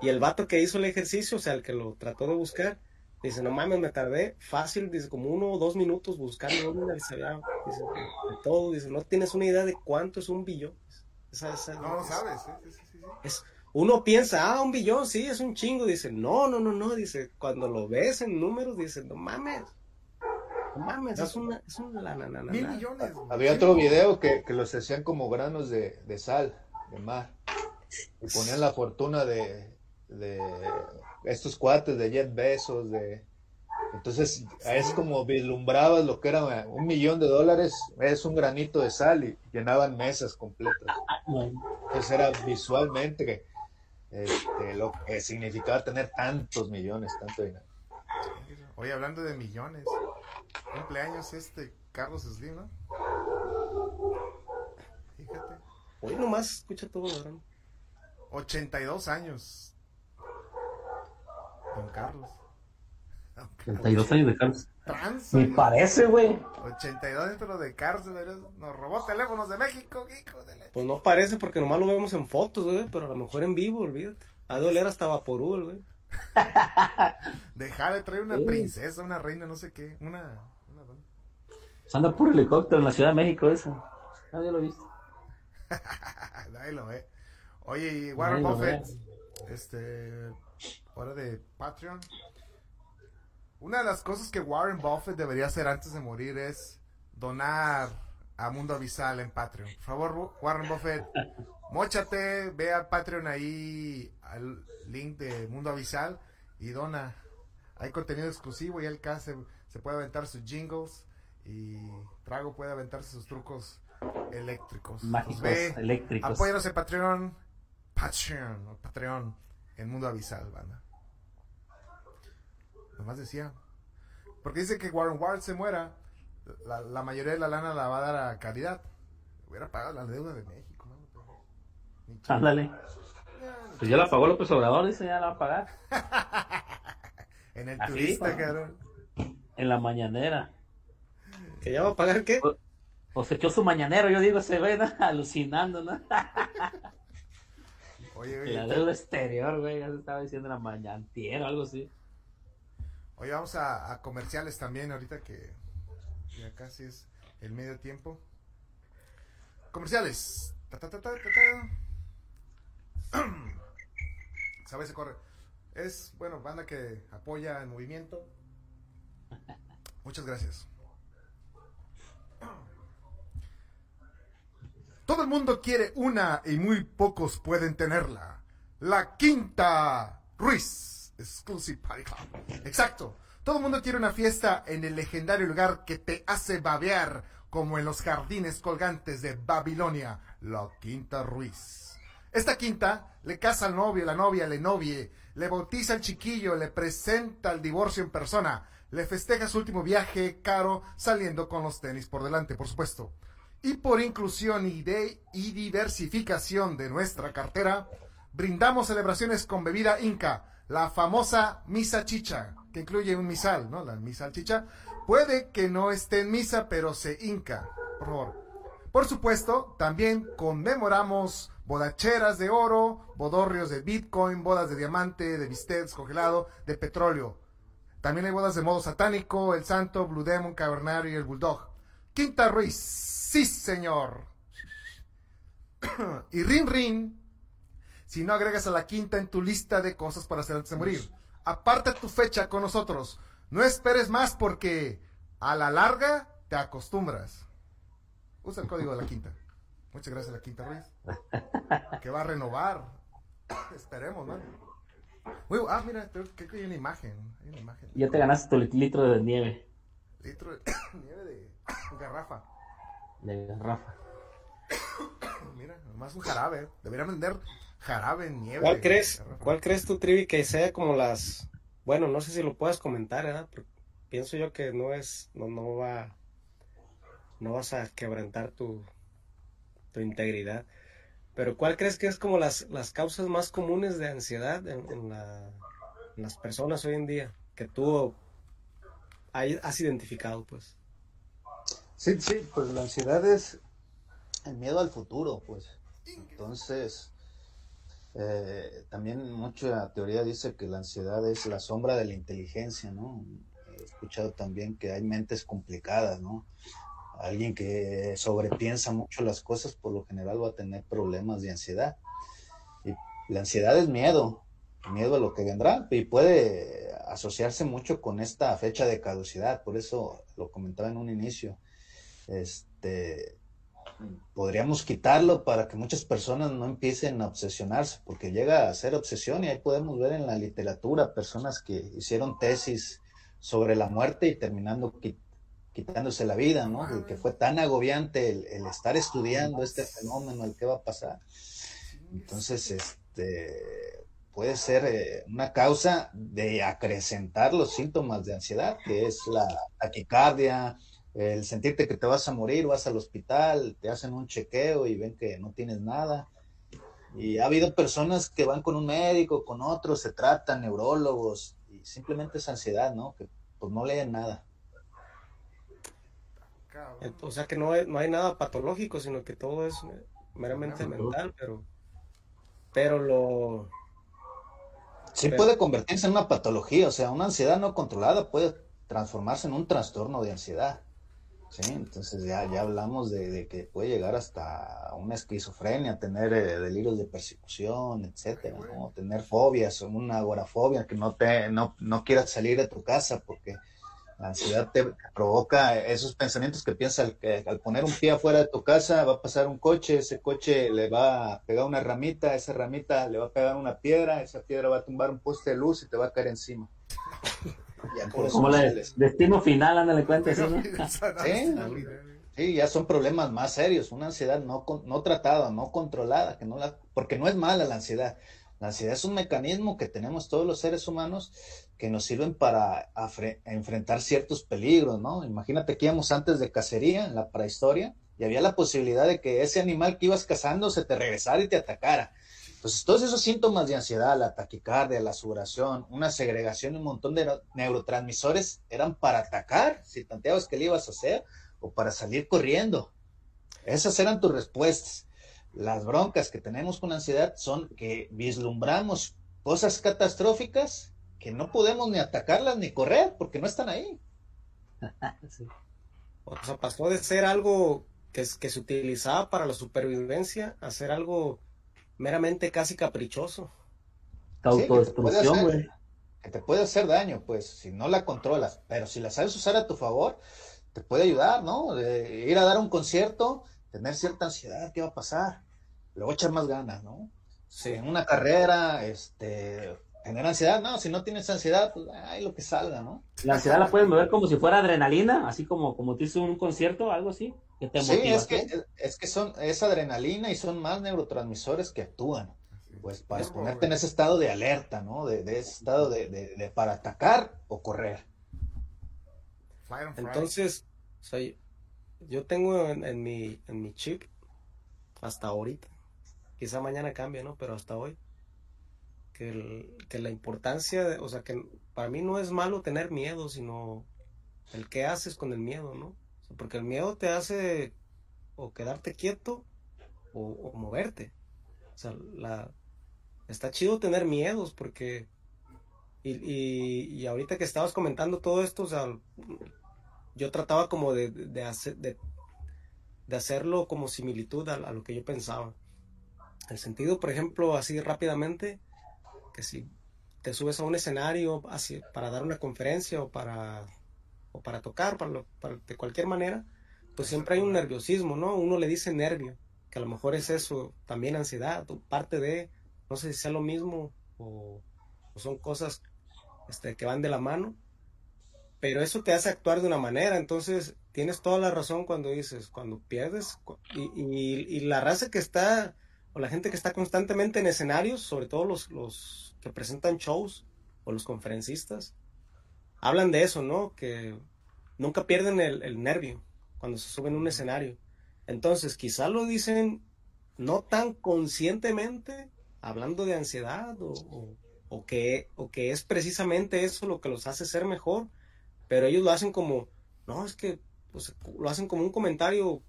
Y el vato que hizo el ejercicio, o sea, el que lo trató de buscar, dice, no mames, me tardé fácil, dice, como uno o dos minutos buscando dónde se había, dice, de todo, dice, no tienes una idea de cuánto es un billón. Esa- esa- No lo es- sabes. Sí, sí, sí, sí. es- uno piensa, ah, un billón, sí, es un chingo. Dice, no, no, no, no. Dice, cuando lo ves en números, dice, no mames. No mames, es una, es una na, Mil millones. Había otro video que, que los hacían como granos de, de sal, de mar. Y ponían la fortuna de, de estos cuates, de Jeff Bezos, de... Entonces, es como vislumbrabas lo que era un millón de dólares, es un granito de sal y llenaban mesas completas. Entonces era visualmente que, este, lo que significaba tener tantos millones, tanto dinero. Oye, hablando de millones, cumpleaños este Carlos Slim, ¿no? Hoy nomás escucha todo, ¿verdad? 82 años. Don Carlos. Don Carlos. 32 años de Carlos. Trans, Me parece, güey. 82 dentro de cárcel, ¿verdad? nos robó teléfonos de México, hijo de la- Pues no parece porque nomás lo vemos en fotos, güey, pero a lo mejor en vivo, olvídate. A doler hasta Vaporú, el güey. Dejar de traer una Sí. princesa, una reina, no sé qué, una... una. Se anda por helicóptero en la Ciudad de México, eso. Nadie lo ha visto. Nadie lo ve. Oye, y Warren Nadie. Buffett, este, hora de Patreon. Una de las cosas que Warren Buffett debería hacer antes de morir es donar a Mundo Avisal en Patreon. Por favor, Warren Buffett, mochate, ve al Patreon ahí, al link de Mundo Avisal y dona. Hay contenido exclusivo y él acá se, se puede aventar sus jingles y Trago puede aventarse sus trucos eléctricos. Mágicos, Pues ve, eléctricos. Apóyanos en Patreon. Patreon. o Patreon. En Mundo Avisal, banda. Nomás decía. Porque dice que Warren Ward se muera. La, la mayoría de la lana la va a dar a caridad. Hubiera pagado la deuda de México, ¿no? Ándale. Pues ya la pagó López Obrador, dice, ya la va a pagar. En el Así, turista, pues. cabrón. En la mañanera. ¿Que ya va a pagar qué? O se echó su mañanero, yo digo, ese güey, ¿no? alucinando, ¿no? Oye, La oye. deuda exterior, güey, ya se estaba diciendo la mañantiera, algo así. Oye, vamos a, a comerciales también ahorita que ya casi es el medio tiempo. Comerciales. Ta, ta, ta, ta, ta, ta. ¿Sabes? Se corre. Es, bueno, banda que apoya el movimiento. Muchas gracias. Todo el mundo quiere una y muy pocos pueden tenerla. La Quinta Ruiz. Exclusive Party. Exacto. Todo el mundo quiere una fiesta en el legendario lugar que te hace babear, como en los jardines colgantes de Babilonia, la Quinta Ruiz. Esta quinta le casa al novio, la novia le novie, le bautiza al chiquillo, le presenta el divorcio en persona, le festeja su último viaje caro saliendo con los tenis por delante, por supuesto. Y por inclusión y, diversificación de nuestra cartera, brindamos celebraciones con bebida Inca, la famosa misa chicha, que incluye un misal, ¿no? La misa chicha. Puede que no esté en misa, pero se hinca, por favor. Por supuesto, también conmemoramos bodacheras de oro, bodorrios de bitcoin, bodas de diamante, de bistec congelado, de petróleo. También hay bodas de modo satánico, el santo, Blue Demon, Cavernario y el Bulldog. Quinta Ruiz, sí señor. y Rin Rin, si no agregas a la quinta en tu lista de cosas para hacer antes de morir. Aparta tu fecha con nosotros. No esperes más porque a la larga te acostumbras. Usa el código de la quinta. Muchas gracias, la quinta Ruiz. Que va a renovar. Esperemos, ¿no? Uy, ah, mira, creo que hay una imagen. Hay una imagen. Ya te ganaste tu litro de nieve. Litro de nieve de garrafa. De garrafa. Mira, nomás un jarabe. Deberían vender jarabe en nieve. ¿Cuál crees, garrafa. cuál crees tú, Trivi, que sea como las... Bueno, no sé si lo puedas comentar, ¿verdad? Pero pienso yo que no es, no, no va, no vas a quebrantar tu, tu integridad. Pero ¿cuál crees que es como las, las causas más comunes de ansiedad en, en la- en las personas hoy en día? Que tú hay- has identificado, pues. Sí, sí, pues la ansiedad es el miedo al futuro, pues. Entonces, eh, también mucha teoría dice que la ansiedad es la sombra de la inteligencia, ¿no? He escuchado también que hay mentes complicadas, ¿no? Alguien que sobrepiensa mucho las cosas, por lo general va a tener problemas de ansiedad. Y la ansiedad es miedo, miedo a lo que vendrá, y puede asociarse mucho con esta fecha de caducidad, por eso lo comentaba en un inicio este, podríamos quitarlo para que muchas personas no empiecen a obsesionarse, porque llega a ser obsesión y ahí podemos ver en la literatura personas que hicieron tesis sobre la muerte y terminando qui- quitándose la vida, ¿no? De que fue tan agobiante el, el estar estudiando este fenómeno, el qué va a pasar. Entonces, este, puede ser eh, una causa de acrecentar los síntomas de ansiedad, que es la taquicardia, el sentirte que te vas a morir, vas al hospital, te hacen un chequeo y ven que no tienes nada. Y ha habido personas que van con un médico, con otros, se tratan, neurólogos, y simplemente es ansiedad, ¿no? Que pues no leen nada. O sea que no hay, no hay nada patológico, sino que todo es meramente mental, pero, pero lo, Sí Pero- puede convertirse en una patología, o sea, una ansiedad no controlada puede transformarse en un trastorno de ansiedad. Sí, entonces ya, ya hablamos de, de que puede llegar hasta una esquizofrenia, tener eh, delirios de persecución, etcétera, ¿no? Tener fobias, una agorafobia, que no te, no, no quieras salir de tu casa porque la ansiedad te provoca esos pensamientos que piensas que al poner un pie afuera de tu casa va a pasar un coche, ese coche le va a pegar una ramita, esa ramita le va a pegar una piedra, esa piedra va a tumbar un poste de luz y te va a caer encima. Ya Como no la sales. destino final, ándale cuenta, ¿sí, no? Sí, Sí, ya son problemas más serios, una ansiedad no, con- no tratada, no controlada, que no la, porque no es mala la ansiedad. La ansiedad es un mecanismo que tenemos todos los seres humanos que nos sirven para enfrentar ciertos peligros, ¿no? Imagínate que íbamos antes de cacería, en la prehistoria, y había la posibilidad de que ese animal que ibas cazando se te regresara y te atacara. Entonces, todos esos síntomas de ansiedad, la taquicardia, la sudoración, una segregación, un montón de neu- neurotransmisores eran para atacar, si tanteabas que le ibas a hacer, o para salir corriendo. Esas eran tus respuestas. Las broncas que tenemos con ansiedad son que vislumbramos cosas catastróficas que no podemos ni atacarlas ni correr porque no están ahí. Sí. o sea, pasó de ser algo que, que se utilizaba para la supervivencia a ser algo meramente casi caprichoso. Sí, autodestrucción, hacer- güey. Que te puede hacer daño, pues, si no la controlas. Pero si la sabes usar a tu favor, te puede ayudar, ¿no? De ir a dar un concierto, tener cierta ansiedad, ¿qué va a pasar? Luego echar más ganas, ¿no? Sí. en una carrera, este, tener ansiedad, no, si no tienes ansiedad, pues, ay, lo que salga, ¿no? La ansiedad la puedes mover como si fuera adrenalina, así como, como te hizo un concierto, algo así, que te Sí, motiva. es que, es que son, es adrenalina y son más neurotransmisores que actúan, pues, para ponerte en ese estado de alerta, ¿no? De, de ese estado de, de- de para atacar o correr. Entonces, o sea, yo tengo en, en mi, en mi chip hasta ahorita. Quizá mañana cambie, ¿no? Pero hasta hoy. Que, el- que la importancia, de- o sea, que para mí no es malo tener miedo, sino el qué haces con el miedo, ¿no? Porque el miedo te hace o quedarte quieto o, moverte. O sea, la, está chido tener miedos porque... Y, y, ahorita que estabas comentando todo esto, o sea, yo trataba como de, de hacer, de, de hacerlo como similitud a lo que yo pensaba. El sentido, por ejemplo, así rápidamente, que si te subes a un escenario así, para dar una conferencia o para, o para tocar, para lo- para- de cualquier manera, pues siempre hay un nerviosismo, ¿no? Uno le dice nervio, que a lo mejor es eso, también ansiedad, o parte de, no sé si sea lo mismo o, o son cosas este, que van de la mano, pero eso te hace actuar de una manera, entonces tienes toda la razón cuando dices, cuando pierdes, y- y la raza que está, o la gente que está constantemente en escenarios, sobre todo los, los que presentan shows o los conferencistas, hablan de eso, ¿no? Que nunca pierden el, el nervio cuando se suben a un escenario. Entonces, quizá lo dicen no tan conscientemente, hablando de ansiedad o, o- o que, o que es precisamente eso lo que los hace ser mejor, pero ellos lo hacen como, no, es que pues, lo hacen como un comentario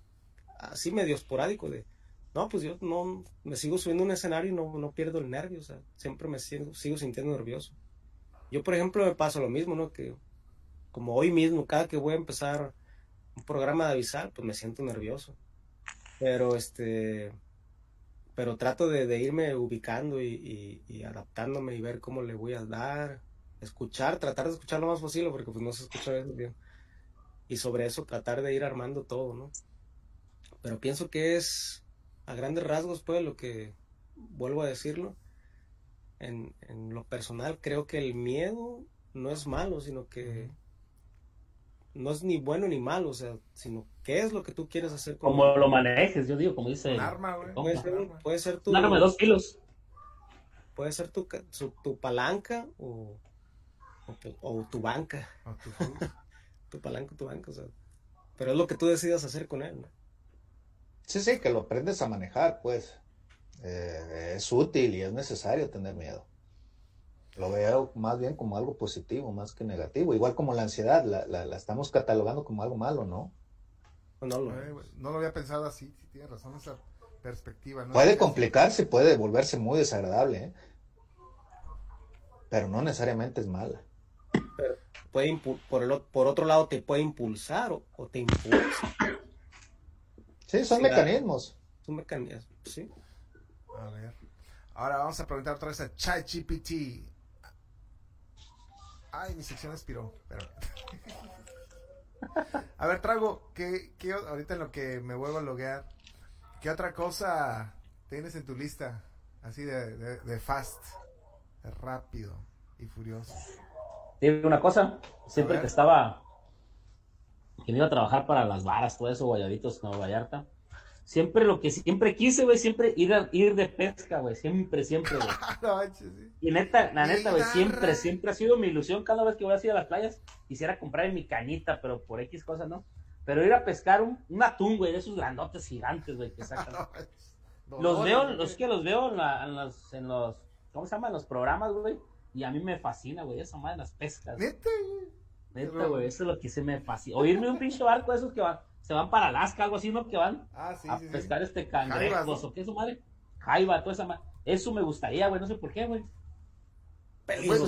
así medio esporádico de, no, pues yo no me sigo subiendo a un escenario y no, no pierdo el nervio, o sea, siempre me sigo, sigo sintiendo nervioso. Yo, por ejemplo, me pasa lo mismo, ¿no? Que como hoy mismo, cada que voy a empezar un programa de avisar, pues me siento nervioso. Pero este, pero trato de, irme ubicando y, y- adaptándome y ver cómo le voy a dar, escuchar, tratar de escuchar lo más posible, porque pues no se escucha bien. Y sobre eso tratar de ir armando todo, ¿no? Pero pienso que es, a grandes rasgos, pues, lo que, vuelvo a decirlo, en, en lo personal creo que el miedo no es malo, sino que no es ni bueno ni malo, o sea, sino qué es lo que tú quieres hacer con Como lo manejes, yo digo, como dice. Un arma, güey. Puede ser, arma. puede ser tu, Un arma de dos kilos. puede ser tu, ca- su- tu palanca o, o, tu- o tu banca, O tu tu palanca o tu banca, o sea, pero es lo que tú decidas hacer con él, ¿no? Sí, sí, que lo aprendes a manejar, pues. Eh, es útil y es necesario tener miedo. Lo veo más bien como algo positivo, más que negativo. Igual como la ansiedad, la, la- la estamos catalogando como algo malo, ¿no? No, lo- Eh, No lo había pensado así, sí, tienes razón esa perspectiva. ¿no? Puede complicarse, puede volverse muy desagradable, ¿eh? Pero no necesariamente es mala. puede impu- por, el, por otro lado te puede impulsar o, o te impulsa. Sí, son Sí, mecanismos. Es un mecanismo, sí. A ver. Ahora vamos a preguntar otra vez a ChatGPT. Ay, mi sección expiró. Espérame. a ver, Trago, ¿qué, qué, ahorita en lo que me vuelvo a loguear, ¿qué otra cosa tienes en tu lista? Así de, de, de fast, de rápido y furioso. Digo una cosa, siempre que estaba, que me iba a trabajar para las varas, todo eso, Guayaditos, Nueva Vallarta, siempre lo que siempre quise, güey, siempre ir, a- ir de pesca, güey, siempre, siempre, güey. Y neta, la neta, güey, siempre, siempre ha sido mi ilusión cada vez que voy así a las playas, quisiera comprar mi cañita, pero por X cosas, ¿no? Pero ir a pescar un, un atún, güey, de esos grandotes gigantes, güey, que sacan. No. Los veo, los que los veo en, la- en los, en los, ¿cómo se llama? En los programas, güey. Y a mí me fascina, güey, esa madre, las pescas. Neta, güey. Neta, güey, eso es lo que se me fascina. Oírme un pinche barco de esos que van, se van para Alaska, algo así, ¿no? Que van Ah, sí, a sí, sí. pescar este cangrejos ¿no? o qué es su madre. Jaiba, toda esa madre. Eso me gustaría, güey, no sé por qué, güey. Güey.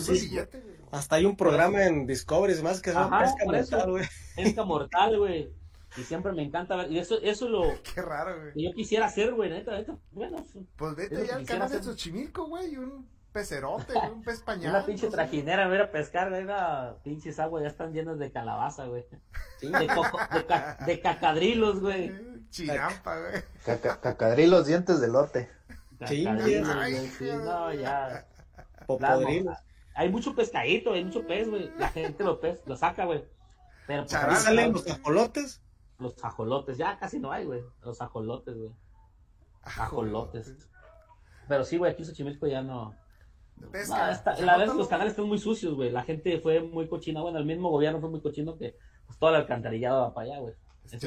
Hasta hay un programa en Discovery, es más que es una Ajá, pesca mortal, güey. Pesca mortal, güey. Y siempre me encanta ver. Y eso, eso es lo Qué raro, güey. que yo quisiera hacer, güey, neta, neta. Bueno, Pues Es vete ya al canal de hacer. Xochimilco, güey, un pecerote, güey, un pez pañal. una pinche trajinera, me ir a pescar, güey, una pinches aguas ya están llenas de calabaza, güey. De, coco, de, ca- de cacadrilos, güey. Chirampa, güey. Caca- cacadrilos, dientes de lote. Cacadrilos, Ay, güey, sí, no, ya. Popodrilos. Hay mucho pescadito, hay mucho pez, güey. La gente lo, pez, lo saca, güey. Pero pues, ahí salen los ajolotes. los ajolotes. Ya casi no hay, güey. Los ajolotes, güey. Ajolotes. Pero sí, güey, aquí en Xochimilco ya no. Está- sea, la verdad es que los canales están muy sucios, güey. La gente fue muy cochina. Bueno, el mismo gobierno fue muy cochino que pues, todo el alcantarillado va para allá, güey. Es.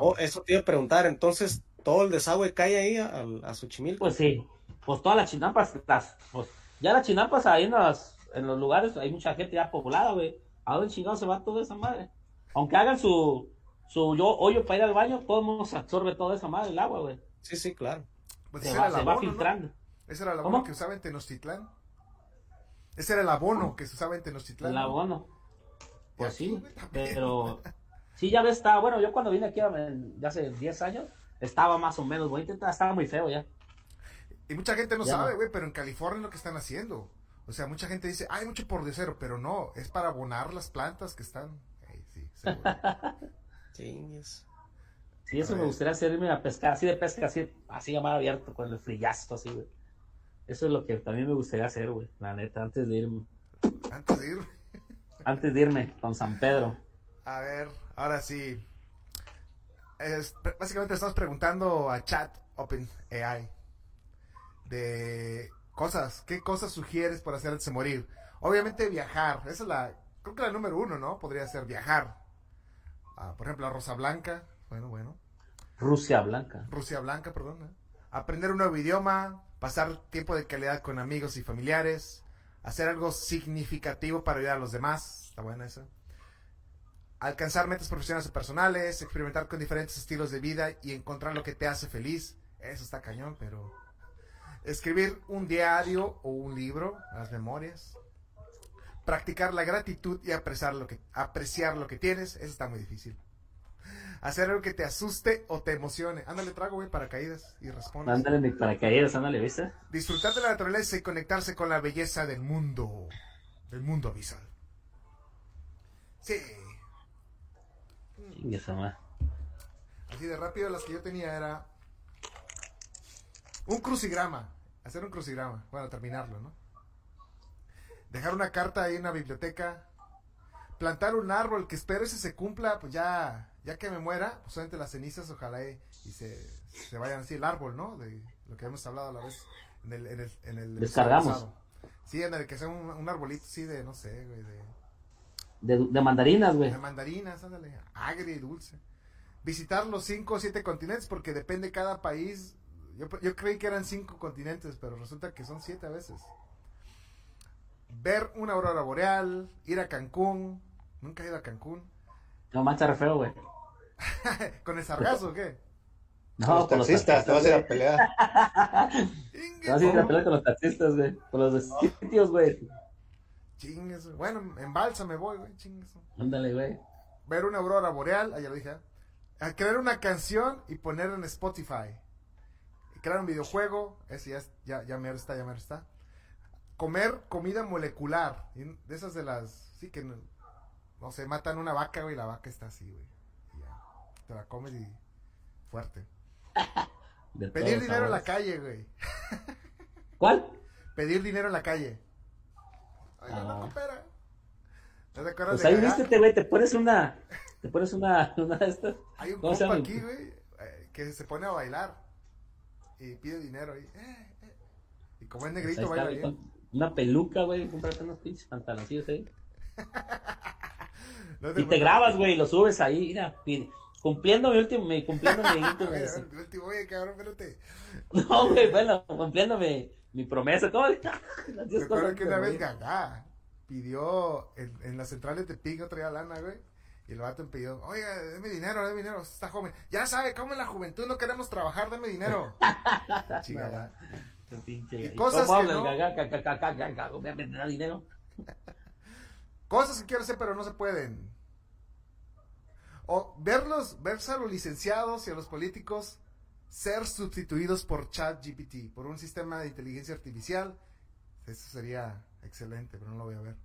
Oh, eso te iba a preguntar, entonces todo el desagüe cae ahí a, a Xochimilco. Pues sí. Pues todas las chinampas, las, pues Ya las chinampas ahí en los, en los lugares hay mucha gente ya poblada, güey. ¿A dónde chingado se va toda esa madre? Aunque hagan su, su yo, hoyo para ir al baño, todo el mundo se absorbe toda esa madre, el agua, güey. Sí, sí, claro. Pues Se va, se ¿no? Ese era el abono ¿Cómo? que usaba en Tenochtitlán. Ese era el abono que se usaba en Tenochtitlán. El ¿no? abono. Pues sí, güey, pero sí, ya ves, estaba, bueno, yo cuando vine aquí ya hace 10 años, estaba más o menos bonito, estaba muy feo ya. Y mucha gente no Ya sabe, no. güey, pero en California es lo que están haciendo. O sea, mucha gente dice, hay mucho por cero, pero no, es para abonar las plantas que están. Ey, sí, seguro. Sí, eso me gustaría hacerme a pescar, así de pesca, así, así a mar abierto, con el frillazo, así, güey. Eso es lo que también me gustaría hacer, güey, la neta, antes de irme, Antes de ir. antes de irme con San Pedro. A ver, ahora sí. Es- básicamente estamos preguntando a Chat Open AI de cosas, ¿qué cosas sugieres para hacer antes de morir? Obviamente viajar, esa es la, creo que la número uno, ¿no? Podría ser viajar. Ah, por ejemplo, a Rosa Blanca, bueno, bueno. Rusia Blanca. Rusia Blanca, perdón. ¿eh? Aprender un nuevo idioma, pasar tiempo de calidad con amigos y familiares, hacer algo significativo para ayudar a los demás, está buena esa. Alcanzar metas profesionales o personales, experimentar con diferentes estilos de vida y encontrar lo que te hace feliz. Eso está cañón, pero... Escribir un diario o un libro, las memorias. Practicar la gratitud y apreciar lo que, apreciar lo que tienes, eso está muy difícil. Hacer algo que te asuste o te emocione. Ándale, trago, güey, paracaídas y responde. Ándale, mi paracaídas, ándale, ¿viste? Disfrutar de la naturaleza y conectarse con la belleza del mundo. Del mundo abisal. Sí. Chingue. Así de rápido las que yo tenía era un crucigrama. Hacer un crucigrama. Bueno, terminarlo, ¿no? Dejar una carta ahí en una biblioteca. Plantar un árbol que espero ese se cumpla, pues ya, ya que me muera, pues solamente las cenizas ojalá y, y se, se vayan así el árbol, ¿no? De lo que hemos hablado a la vez en el, en el, en el Descargamos. Sí, en el que sea un, un arbolito así de, no sé, güey, de, De, de mandarinas, güey. de mandarinas, ándale, agri y dulce. Visitar los cinco o siete continentes, porque depende cada país. Yo, yo creí que eran cinco continentes, pero resulta que son siete a veces. Ver una aurora boreal, ir a Cancún. Nunca he ido a Cancún. No mancha re feo, güey. ¿Con el sargazo o qué? No, los con los taxistas, te vas a ir a pelear. Te vas a ir a pelear con los taxistas, güey. Con los sitios, güey. Chingues. Bueno, en balsa me voy, güey. Chingues. Ándale, güey. Ver una aurora boreal, ah, ya lo dije. ¿eh? A crear una canción y ponerla en Spotify. Crear un videojuego, ese ya, ya, ya mero está, ya mero está. Comer comida molecular, de esas de las, sí que, no, no sé, matan una vaca, güey, la vaca está así, güey. Te la comes y fuerte. De Pedir dinero en la calle, güey. ¿Cuál? Pedir dinero en la calle. Ay, Ah. no coopera. ¿No te acuerdas Pues de ahí vístete, güey. Te pones una. Te pones una. Una de estas. Hay un ¿Cómo se compa aquí, güey, eh, que se pone a bailar y pide dinero eh, eh. Y como es Pues negrito, está, baila bien. Una peluca, güey. Comprate unos pinches pantaloncillos ahí. No Y te grabas, güey. Y lo subes ahí. Mira, pide- cumpliendo mi último. Mi, cumpliendo mi último. oye, cabrón, espérate. No, güey, bueno, cumpliendo mi, mi promesa. ¿Cómo? Las Recuerdo que una vez. Gagá pidió en, en la central de Tepic, traía lana, güey. Y el vato me pidió, oiga, deme dinero, deme dinero, está joven. Ya sabe, cómo en la juventud no queremos trabajar, deme dinero. Chingada. Y cosas ¿Cómo que no- dinero? Cosas que quiero hacer, pero no se pueden. O verlos, verse a los licenciados y a los políticos ser sustituidos por ChatGPT, por un sistema de inteligencia artificial. Eso sería excelente, pero no lo voy a ver.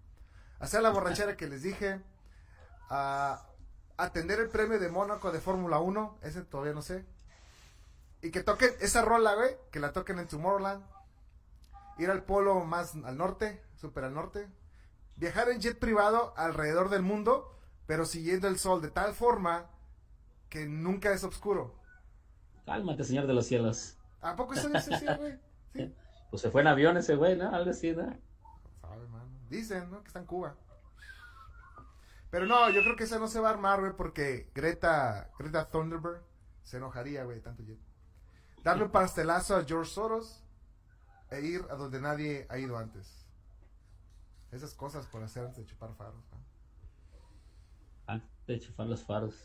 Hacer la borrachera que les dije. a atender el premio de Mónaco de Fórmula 1. Ese todavía no sé. Y que toquen esa rola, güey. Que la toquen en Tomorrowland. Ir al polo más al norte, súper al norte viajar en jet privado alrededor del mundo, pero siguiendo el sol de tal forma que nunca es oscuro. Cálmate, señor de los cielos. ¿A poco eso dice así, güey? Sí. Pues se fue en avión ese güey, ¿no? Algo así, ¿no? Sabe, mano. Dicen, ¿no? Que está en Cuba. Pero no, yo creo que eso no se va a armar, güey, porque Greta, Greta Thunberg se enojaría, güey, tanto jet. Darle un pastelazo a George Soros. e ir a donde nadie ha ido antes. Esas cosas por hacer antes de chupar faros. ¿no? De chufar los faros.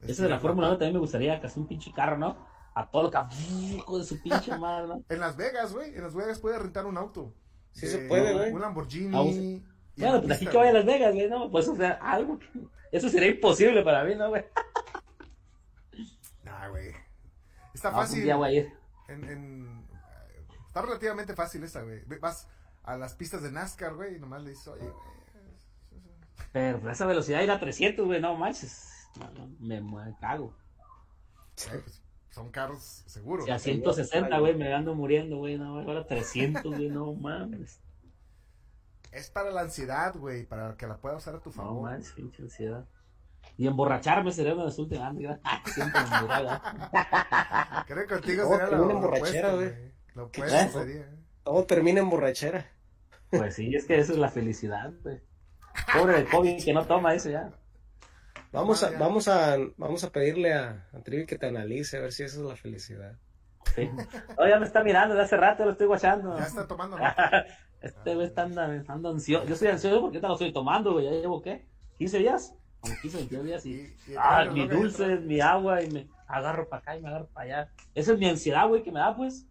Es Esa de la Fórmula 1 también me gustaría casi un pinche carro, ¿no? A todo lo que hijo de su pinche madre, ¿no? En Las Vegas, güey. En Las Vegas puedes rentar un auto. Sí se puede, güey. Un Lamborghini. Ah, en Bueno, pues aquí que vaya a. Las Vegas, güey, ¿no? Pues, o sea, algo que... Eso sería imposible para mí, ¿no, güey? Nah, güey. Está No, pues, fácil. un día en, en- eh, está relativamente fácil esta, güey. Vas a las pistas de NASCAR, güey, y nomás le dices, oye, güey. Pero por esa velocidad ir a 300, güey, no manches. No, no, me, me cago. pues, son carros seguros. Si a güey. 160, güey, me ando muriendo, güey, no, ahora 300, güey, no mames. Es para la ansiedad, güey, para que la puedas usar a tu No favor. manches, pinche ansiedad. Y emborracharme sería una de las últimas. ¿verdad? Siempre me emborrachaba. Creo que contigo No, sería que lo, una lo borrachera, opuesto, güey. Lo chistoso. sería. ¿eh? Todo termina en borrachera. Pues sí, es que eso es la felicidad, güey. Pobre de COVID que no toma eso ya. Vamos a, vamos a, vamos a pedirle a, a Trivi que te analice a ver si esa es la felicidad. Sí. No, ya me está mirando de hace rato, lo estoy guachando. Ya está tomando nota. Este güey está anda- anda ansioso. Yo estoy ansioso porque ahorita lo estoy tomando, güey. Ya llevo, ¿qué? ¿15 días? Como 15, 22 días y... Y- y Ah, el mi dulce, mi agua y me agarro para acá y me agarro para allá. Esa es mi ansiedad, güey, que me da, pues.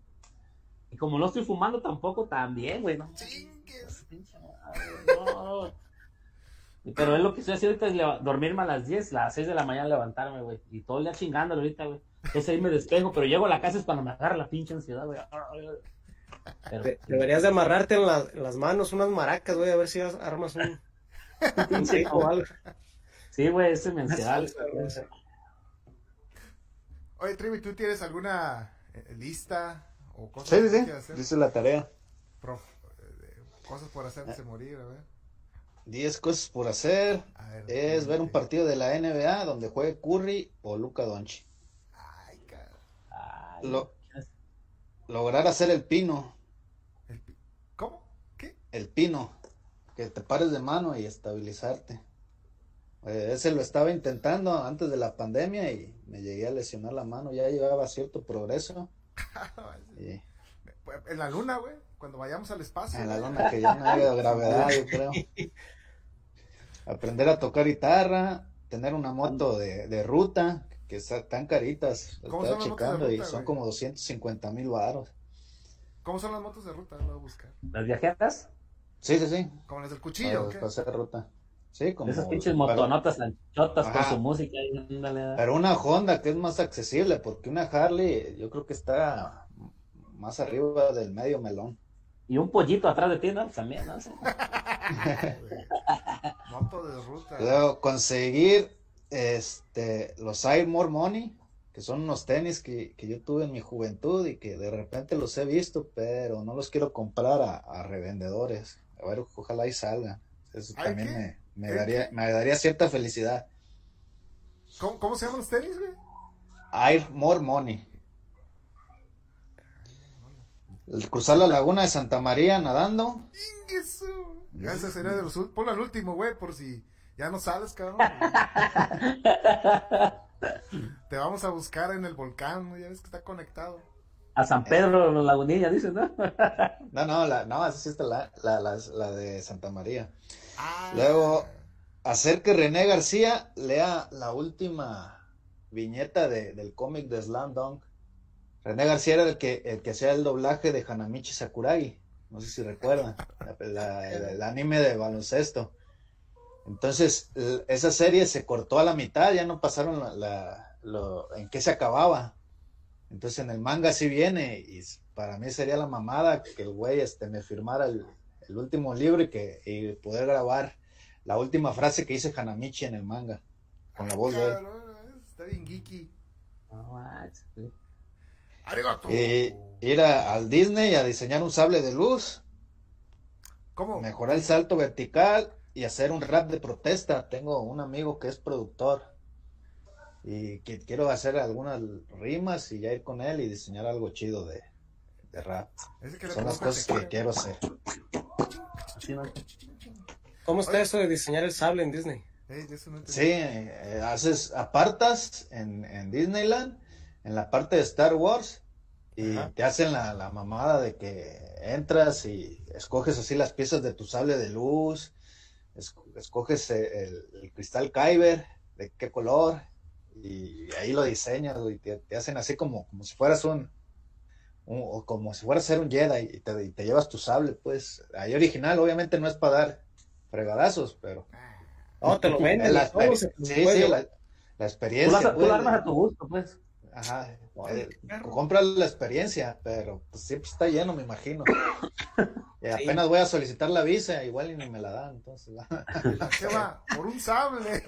Y como no estoy fumando tampoco, también, güey, ¿no? Chingues. Madre, no. Pero es lo que estoy haciendo ahorita es dormirme a las 10, las 6 de la mañana levantarme, güey. Y todo el día chingándolo ahorita, güey. Entonces ahí me despejo, pero llego a la casa es cuando me agarra la pinche ansiedad, güey. Pero, De- deberías de amarrarte en, la- en las manos unas maracas, güey, a ver si as- armas un, un pinche o algo. Sí, güey, esa es mi ansiedad. Oye, Trivi, ¿tú tienes alguna eh, lista o cosas Sí, que sí, sí. hacer? Dice la tarea. Prof, eh, cosas por hacerse morir, a ver. 10 cosas por hacer. Ver, Es ver un partido de la NBA donde juegue Curry o Luca Doncic. Ay, cara. Ay, Lo- Lograr hacer el pino. El pi- ¿Cómo? ¿Qué? El pino. Que te pares de mano y estabilizarte. Eh, ese lo estaba intentando antes de la pandemia y me llegué a lesionar la mano. Ya llevaba cierto progreso. Y En la luna, güey. Cuando vayamos al espacio. en la luna que ya no haya gravedad, yo creo. Aprender a tocar guitarra, tener una moto de, de ruta, que está- están caritas. Lo ¿Cómo estaba son checando y son güey? como 250 mil baros. ¿Cómo son las motos de ruta? Lo voy a buscar. ¿Las viajeras? Sí, sí, sí. ¿Como las del cuchillo Para, hacer ruta. Sí, como. Esas pinches motonotas anchotas con su música. ándale. Pero una Honda que es más accesible, porque una Harley yo creo que está más arriba del medio melón. Y un pollito atrás de ti, ¿no? También, ¿no? Moto de ruta. Luego conseguir este los Air More Money, que son unos tenis que, que yo tuve en mi juventud y que de repente los he visto, pero no los quiero comprar a, a revendedores. A ver, ojalá y salgan. Eso ¿Ay, también qué? me, me ¿Qué, daría, me daría cierta felicidad. ¿Cómo, cómo se llaman los tenis, güey? Air More Money. El cruzar la laguna de Santa María nadando. Ingueso. Ya ese sería de los Ponlo al último, güey, por si ya no sales, cabrón. Te vamos a buscar en el volcán, ya ves que está conectado. A San Pedro, los Lagunillas, dicen, ¿no? No, no, la, no, esa sí está la, la, la, la de Santa María. Ah, Luego, hacer que René García lea la última viñeta de- del cómic de Slam Dunk. René García era el que, el que hacía el doblaje de Hanamichi Sakuragi. No sé si recuerdan. la- la- el, anime de baloncesto. Entonces, esa serie se cortó a la mitad, ya no pasaron la, la- lo, en qué se acababa. Entonces, en el manga sí viene, y para mí sería la mamada que el güey este, me firmara el, el último libro y, que, y poder grabar la última frase que dice Hanamichi en el manga, con la voz de él. está bien geeky. No. Arigato. Y ir a- al Disney a diseñar un sable de luz, ¿Cómo? mejorar el salto vertical y hacer un rap de protesta. Tengo un amigo que es productor y que quiero hacer algunas rimas y ya ir con él y diseñar algo chido de, de rap. Que Son las cosas que quiero hacer. ¿Cómo está eso de diseñar el sable en Disney? Sí, eh, haces apartas en, en Disneyland, en la parte de Star Wars, y Ajá. te hacen la, la mamada de que entras y escoges así las piezas de tu sable de luz, es- escoges el, el cristal Kyber, de qué color, y ahí lo diseñas, güey, te, te hacen así como, como si fueras un, un- o como si fueras a ser un Jedi y te, y te llevas tu sable, pues, ahí original, obviamente no es para dar fregadazos, pero No, te lo venden. la, y sí, sí, la, la experiencia, tú lo pues, armas a tu gusto, pues. Ajá, eh, compras la experiencia, pero pues siempre está lleno, me imagino. Y apenas voy a solicitar la visa, igual y ni me la dan, entonces. la- La Cheva, por un sable.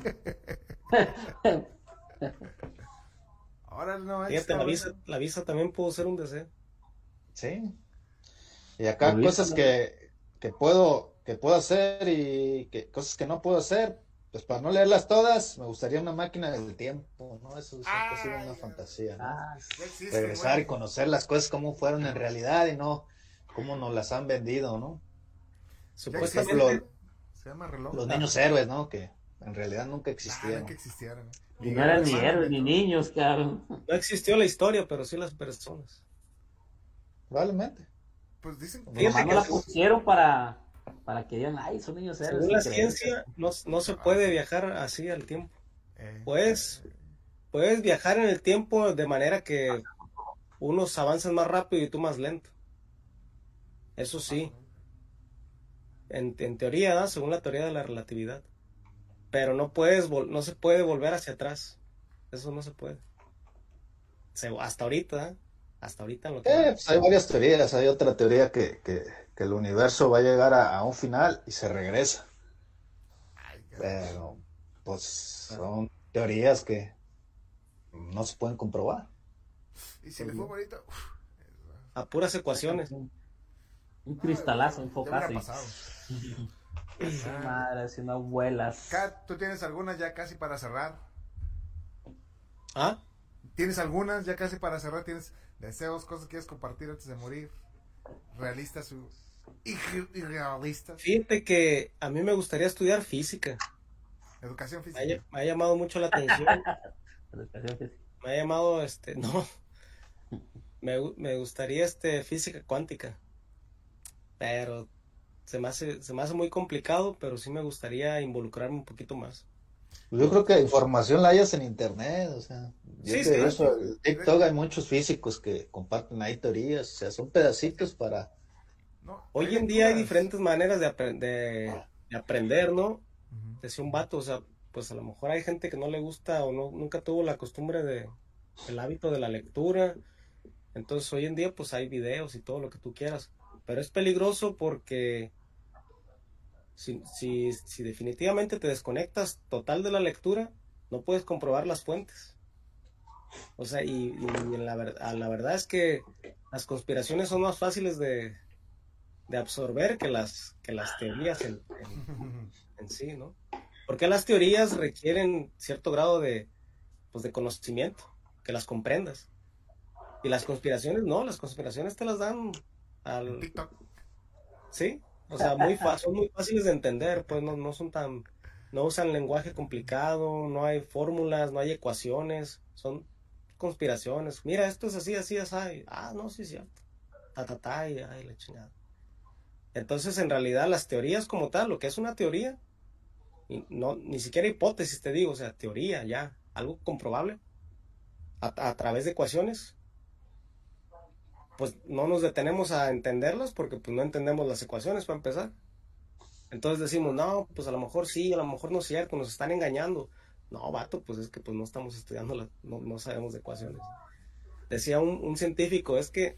Ahora no es. Fíjate, la visa, la visa también pudo ser un deseo. Sí. Y acá cosas que, que puedo, que puedo hacer y que cosas que no puedo hacer, pues para no leerlas todas, me gustaría una máquina del tiempo, ¿no? Eso ha sido una Ay, fantasía, ¿no? Ah, existe, Regresar y conocer las cosas como fueron en realidad y no cómo nos las han vendido, ¿no? Supuestamente, Se llama reloj. Los niños héroes, ¿no? Que en realidad nunca Ah, existieron. que existieran. y no eran ni héroes ni niños, cabrón. no existió la historia, pero sí las personas. Probablemente. Pues dicen Nomás que no la es- pusieron para, para que digan, ay, son niños héroes. Según la increíbles". ciencia, no, no se puede viajar así al tiempo. Eh, Pues, puedes viajar en el tiempo de manera que unos avanzan más rápido y tú más lento. Eso sí, en, en teoría, según la teoría de la relatividad. Pero no puedes, vol- no se puede volver hacia atrás. Eso no se puede. Se- hasta ahorita, ¿eh? hasta ahorita en lo que Eh, pues hay varias teorías. Hay otra teoría que, que, que el universo va a llegar a, a un final y se regresa. Pero, pues, son teorías que no se pueden comprobar. Y si le fue bonito. uf, a puras ecuaciones. Un cristalazo, un focazo. madre, si no vuelas. Kat, ¿tú tienes algunas ya casi para cerrar? ¿Ah? ¿Tienes algunas ya casi para cerrar? ¿Tienes deseos, cosas que quieres compartir antes de morir? ¿Realistas o irre- irrealistas? Fíjate que a mí me gustaría estudiar física. Educación Me ha, física. me ha llamado mucho la atención. Educación física. Me ha llamado, este, no. Me, me gustaría, este, física cuántica. Pero se me hace, se me hace muy complicado, pero sí me gustaría involucrarme un poquito más. Pues Yo creo que información la hayas en internet, o sea, yo Sí, sí. eso, en TikTok hay muchos físicos que comparten ahí teorías, o sea, son pedacitos para, Hoy en día hay diferentes maneras de, apre- de- de aprender, ¿no? Decía un vato, o sea, pues a lo mejor hay gente que no le gusta o no, nunca tuvo la costumbre de, el hábito de la lectura. Entonces hoy en día pues hay videos y todo lo que tú quieras. Pero es peligroso porque si, si, si definitivamente te desconectas total de la lectura, no puedes comprobar las fuentes. O sea, y, y la, a la verdad es que las conspiraciones son más fáciles de, de absorber que las, que las teorías en, en- en sí, ¿no? Porque las teorías requieren cierto grado de, pues, de conocimiento, que las comprendas. Y las conspiraciones no, las conspiraciones te las dan al, TikTok. Sí, o sea, muy son muy fáciles de entender, pues no, no son tan, no usan lenguaje complicado, no hay fórmulas, no hay ecuaciones, son conspiraciones. Mira, esto es así, así, así. Ah, no, sí es cierto. Ta, ta, ta, y ay, la chingada. Entonces, en realidad, las teorías como tal, lo que es una teoría, no, ni siquiera hipótesis te digo, o sea, teoría ya, algo comprobable, a, través de ecuaciones, pues no nos detenemos a entenderlas porque pues no entendemos las ecuaciones para empezar. Entonces decimos, no, pues a lo mejor sí, a lo mejor no es cierto, nos están engañando. No, vato, pues es que pues no estamos estudiando, las- no, no sabemos de ecuaciones. Decía un, un científico, es que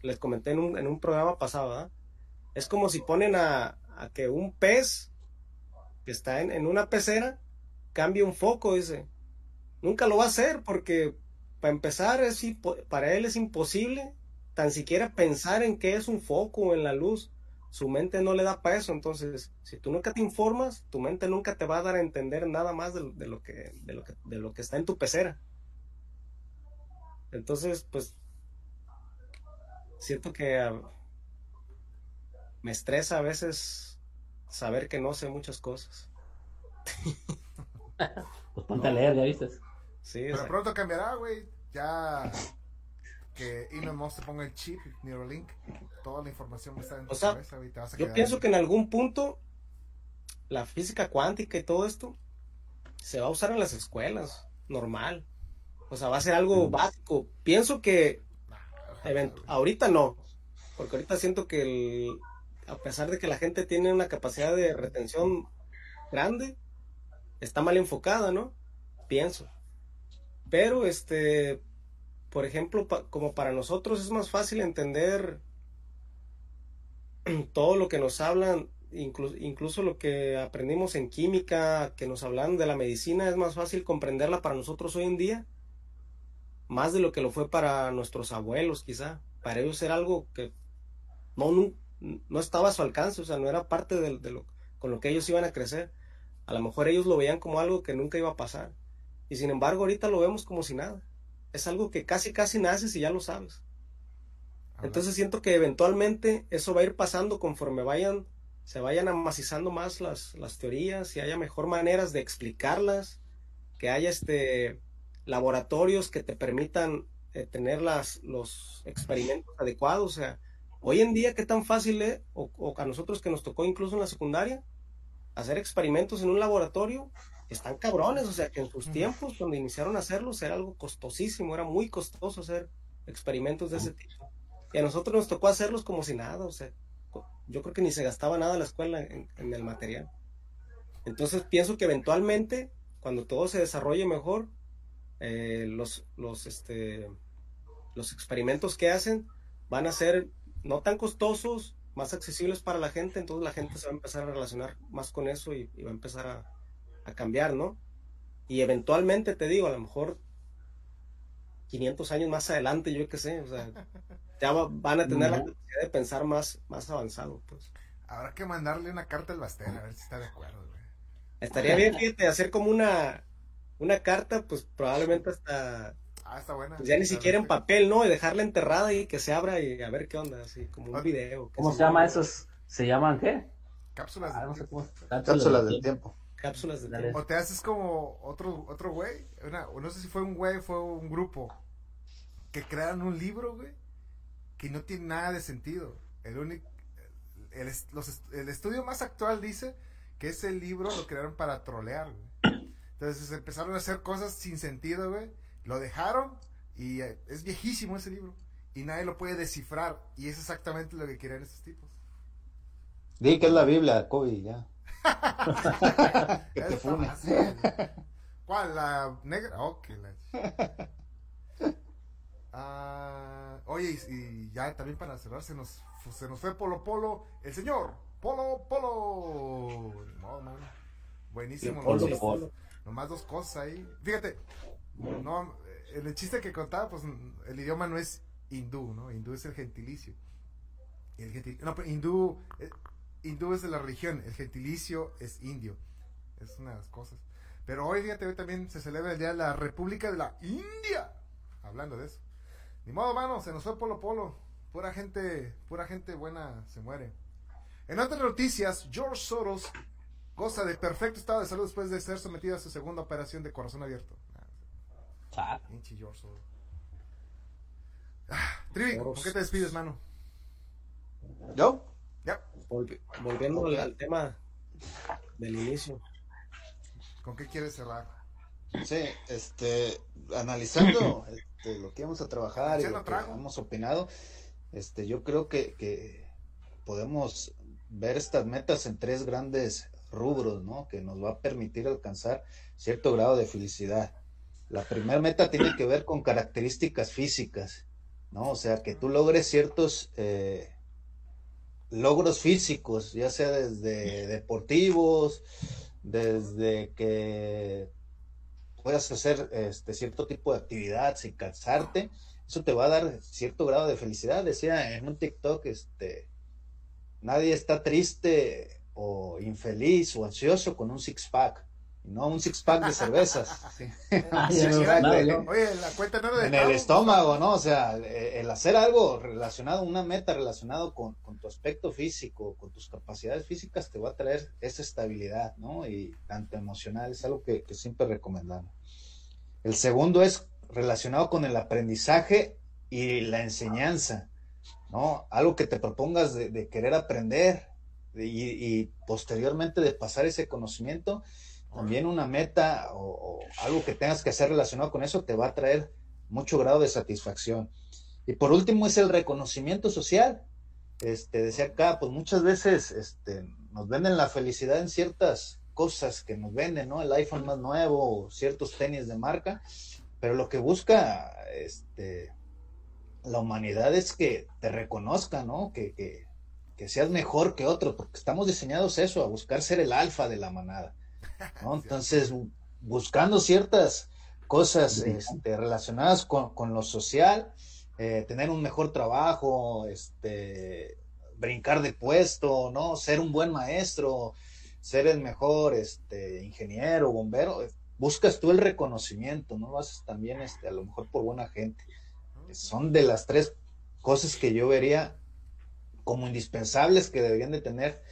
les comenté en un, en un programa pasado, ¿verdad? Es como si ponen a, que un pez que está en, una pecera cambie un foco, dice. Nunca lo va a hacer porque para empezar es para él es imposible tan siquiera pensar en qué es un foco o en la luz. Su mente no le da para eso. Entonces, si tú nunca te informas, tu mente nunca te va a dar a entender nada más de, de lo, que, de, lo, que, de lo que está en tu pecera. Entonces, pues, siento que ah, me estresa a veces saber que no sé muchas cosas. Pues ponte a leer, ya viste. Sí, Pero pronto cambiará, güey. Ya. que Elon Musk te ponga el chip, Neuralink, toda la información va a estar en tu O sea, cabeza y te vas a Yo quedar pienso ahí. que en algún punto la física cuántica y todo esto se va a usar en las escuelas, normal. O sea, va a ser algo básico. Pienso que event- ahorita no, porque ahorita siento que el- a pesar de que la gente tiene una capacidad de retención grande, está mal enfocada, ¿no? Pienso. Pero, este, por ejemplo, como para nosotros es más fácil entender todo lo que nos hablan, incluso, incluso lo que aprendimos en química, que nos hablan de la medicina, es más fácil comprenderla para nosotros hoy en día, más de lo que lo fue para nuestros abuelos, quizá. Para ellos era algo que no, no, estaba a su alcance, o sea, no era parte de, de lo, con lo que ellos iban a crecer. A lo mejor ellos lo veían como algo que nunca iba a pasar. Y sin embargo, ahorita lo vemos como si nada. Es algo que casi, casi naces y ya lo sabes. Entonces siento que eventualmente eso va a ir pasando conforme vayan, se vayan amacizando más las, las teorías y haya mejor maneras de explicarlas, que haya este laboratorios que te permitan eh, tener las, los experimentos adecuados. O sea, hoy en día qué tan fácil es, o, o a nosotros que nos tocó incluso en la secundaria, hacer experimentos en un laboratorio, están cabrones, o sea que en sus tiempos, cuando iniciaron a hacerlos, era algo costosísimo, era muy costoso hacer experimentos de ese tipo. Y a nosotros nos tocó hacerlos como si nada, o sea, yo creo que ni se gastaba nada en la escuela en, en el material. Entonces pienso que eventualmente, cuando todo se desarrolle mejor, eh, los, los, este, los experimentos que hacen van a ser no tan costosos, más accesibles para la gente, entonces la gente se va a empezar a relacionar más con eso y, y va a empezar a, a cambiar, ¿no? Y eventualmente, te digo, a lo mejor 500 años más adelante, yo qué sé, o sea, ya va- van a tener la capacidad de pensar más, más avanzado, pues. Habrá que mandarle una carta al Bastén, a ver si está de acuerdo, güey. Estaría bien, fíjate, hacer como una, una carta, pues probablemente hasta, Ah, está buena. pues ya ni siquiera en papel, ¿no? Y dejarla enterrada y que se abra y a ver qué onda, así como Ah, un video. qué ¿Cómo se llama esos? ¿Se llaman qué? Cápsulas. Ah, de no sé tiempo. cómo. Cápsulas del tiempo. Cápsulas de Dale. tiempo. O te haces como otro otro güey, una- no sé si fue un güey, fue un grupo que crearon un libro, güey, que no tiene nada de sentido. El único el, los el estudio más actual dice que ese libro lo crearon para trolear, güey. Entonces empezaron a hacer cosas sin sentido, güey. Lo dejaron y eh, es viejísimo ese libro y nadie lo puede descifrar y es exactamente lo que querían estos tipos. Di que es la Biblia, Kobe, ya. que te fácil. ¿Cuál? ¿La negra? Ok, la... Ah, oye, y, y ya también para cerrar, se nos, se nos fue Polo Polo, el señor Polo Polo. Modo, man. Buenísimo. Polo, ¿no? Polo. Nomás dos cosas ahí. Fíjate, no, el chiste que contaba, pues el idioma no es hindú, ¿no? Hindú es el gentilicio. El gentil- no, pero hindú, eh, hindú es de la religión, el gentilicio es indio. Es una de las cosas. Pero hoy, fíjate, hoy también se celebra el Día de la República de la India. Hablando de eso. Ni modo, mano, se nos fue Polo Polo. Pura gente, pura gente buena se muere. En otras noticias, George Soros goza de perfecto estado de salud después de ser sometido a su segunda operación de corazón abierto. Ah, Ah, pinche George Soros. Ah, Trivi, ¿con Soros. qué te despides, mano? ¿Yo? Ya, Volvi- volviendo al, al tema del inicio. ¿con qué quieres cerrar? Sí, este, analizando este, lo que vamos a trabajar y lo que hemos opinado, este, yo creo que, que podemos ver estas metas en tres grandes rubros, ¿no? Que nos va a permitir alcanzar cierto grado de felicidad. La primera meta tiene que ver con características físicas, ¿no? O sea, que tú logres ciertos eh, logros físicos, ya sea desde deportivos, desde que puedas hacer este cierto tipo de actividad sin cansarte, eso te va a dar cierto grado de felicidad. Decía en un TikTok, este, nadie está triste o infeliz o ansioso con un six pack, no un six pack de cervezas. Sí. Ah. Oye, la cuenta no en el estómago, ¿no? O sea, eh, el hacer algo relacionado, una meta relacionado con, con tu aspecto físico, con tus capacidades físicas, te va a traer esa estabilidad, ¿no? Y tanto emocional, es algo que, que siempre recomendamos. El segundo es relacionado con el aprendizaje y la enseñanza, ¿no? Algo que te propongas de, querer aprender y, posteriormente de pasar ese conocimiento, también una meta o, algo que tengas que hacer relacionado con eso te va a traer mucho grado de satisfacción. Y por último es el reconocimiento social. Este, decía acá, pues muchas veces este, nos venden la felicidad en ciertas cosas que nos venden, ¿no? El iPhone más nuevo, ciertos tenis de marca, pero lo que busca este, la humanidad es que te reconozca, ¿no? Que, que, seas mejor que otros, porque estamos diseñados eso, a buscar ser el alfa de la manada, ¿no? Entonces, buscando ciertas cosas este, relacionadas con, con, lo social, eh, tener un mejor trabajo, este, brincar de puesto, ¿no? Ser un buen maestro, ser el mejor este, ingeniero, bombero, buscas tú el reconocimiento, no lo haces también este, a lo mejor por buena gente. Son de las tres cosas que yo vería como indispensables que deberían de tener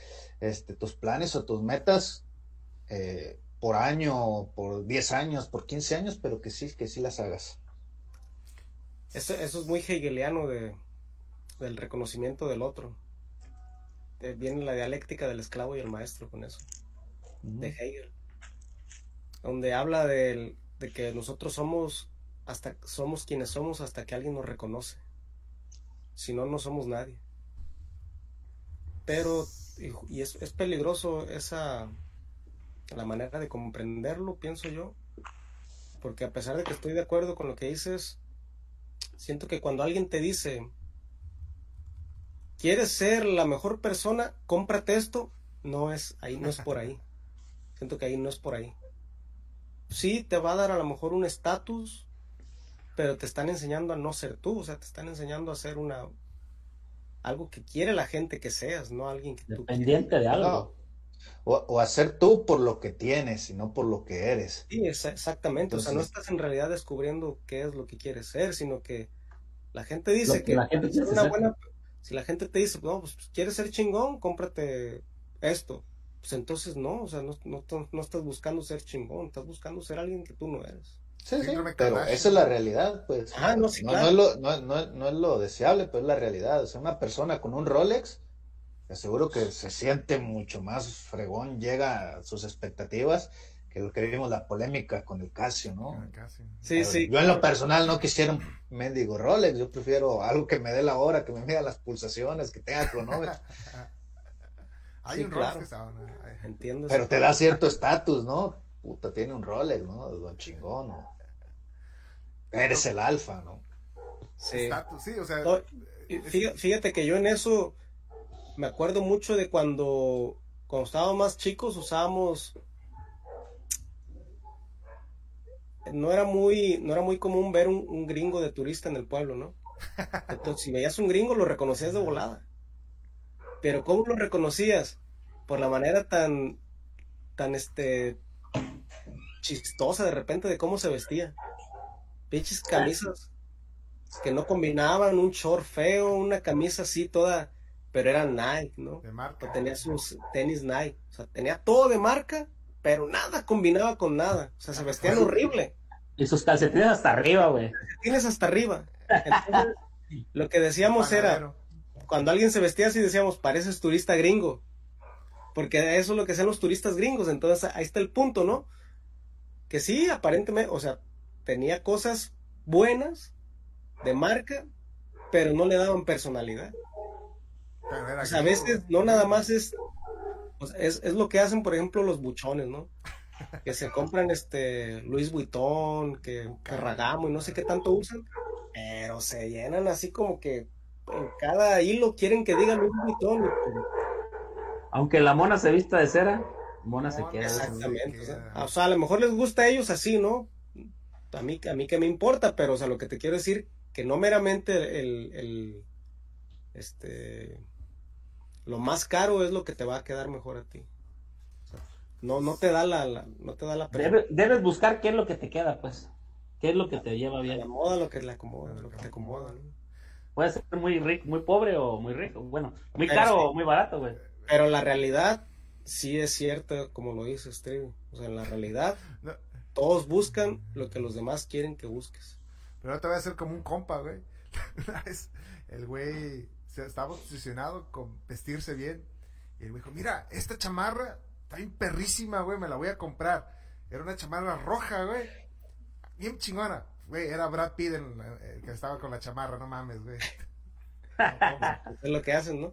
este, tus planes o tus metas eh, por año, por 10 años, por 15 años, pero que sí, que sí las hagas. Eso, eso es muy hegeliano de, del reconocimiento del otro. Eh, viene la dialéctica del esclavo y el maestro con eso, de Hegel, donde habla de, que nosotros somos hasta somos quienes somos hasta que alguien nos reconoce. Si no, no somos nadie. Pero, y, es, es peligroso esa, la manera de comprenderlo, pienso yo, porque a pesar de que estoy de acuerdo con lo que dices, siento que cuando alguien te dice, quieres ser la mejor persona, cómprate esto. No es ahí, no es por ahí. Siento que ahí no es por ahí. Sí, te va a dar a lo mejor un estatus, pero te están enseñando a no ser tú, o sea, te están enseñando a ser una algo que quiere la gente que seas, no alguien que tú Dependiente de algo. O, o, hacer tú por lo que tienes y no por lo que eres. Sí, exactamente. o sea, no estás en realidad descubriendo qué es lo que quieres ser, sino que la gente dice que, la gente ser una buena si la gente te dice, no, pues quieres ser chingón, cómprate esto. Pues entonces no, o sea, no, no, estás buscando ser chingón, estás buscando ser alguien que tú no eres. Sí, sí, pero esa es la realidad, pues. Ah, no, sí, claro. no, es lo, no, no, es lo deseable, pero es la realidad. O sea, una persona con un Rolex, te aseguro que se siente mucho más fregón, llega a sus expectativas que lo que vimos la polémica con el Casio, ¿no? Sí, sí. Yo en lo personal no quisiera un mendigo Rolex, yo prefiero algo que me dé la hora, que me mida las pulsaciones, que tenga cronómetro. Hay un Rolex, entiendo. Pero te da cierto estatus, ¿no? Puta, tiene un Rolex, ¿no? Don chingón, ¿no? Eres el alfa, ¿no? Sí. sí, o sea. fíjate que yo en eso me acuerdo mucho de cuando, cuando estábamos más chicos usábamos no era muy, no era muy común ver un, gringo de turista en el pueblo, ¿no? Entonces, si veías un gringo, lo reconocías de volada. Pero ¿cómo lo reconocías? Por la manera tan, tan, este, chistosa de repente de cómo se vestía. Pinches camisas que no combinaban, un short feo, una camisa así toda, pero era Nike, ¿no? De marca. tenía sus tenis Nike. O sea, tenía todo de marca, pero nada combinaba con nada. O sea, se vestían horrible. Y sus calcetines hasta arriba, güey. Calcetines hasta arriba. lo que decíamos era, cuando alguien se vestía así, decíamos, pareces turista gringo. Porque eso es lo que hacen los turistas gringos. Entonces, ahí está el punto, ¿no? Que sí, aparentemente, o sea, tenía cosas buenas, de marca, pero no le daban personalidad. O sea, a veces no nada más es es, es, lo que hacen, por ejemplo, los buchones, ¿no? Que se compran este Luis Vuitton, que Ferragamo y no sé qué tanto usan, pero se llenan así como que en cada hilo quieren que diga Luis Vuitton. Pues, Aunque la mona se vista de cera, mona, se queda. Exactamente. O sea, a lo mejor les gusta a ellos así, ¿no? A mí, a mí que me importa, pero o sea, lo que te quiero decir, que no meramente el, el este lo más caro es lo que te va a quedar mejor a ti. no, no te da la, no te da la debes buscar qué es lo que te queda, pues. ¿Qué es lo que te lleva bien? La moda, lo que le acomoda, lo que te acomoda. Puede ser muy rico, muy pobre o muy rico. Bueno, muy caro o muy barato, güey. Pero la realidad sí es cierta, como lo dice Steve. O sea, en la realidad, todos buscan lo que los demás quieren que busques. Pero no te voy a hacer como un compa, güey. El güey se estaba obsesionado con vestirse bien. Y el güey dijo, mira, esta chamarra está bien perrísima, güey, me la voy a comprar. Era una chamarra roja, güey. Bien chingona. Güey, era Brad Pitt el, el que estaba con la chamarra, no mames, güey. Es lo que hacen, ¿no?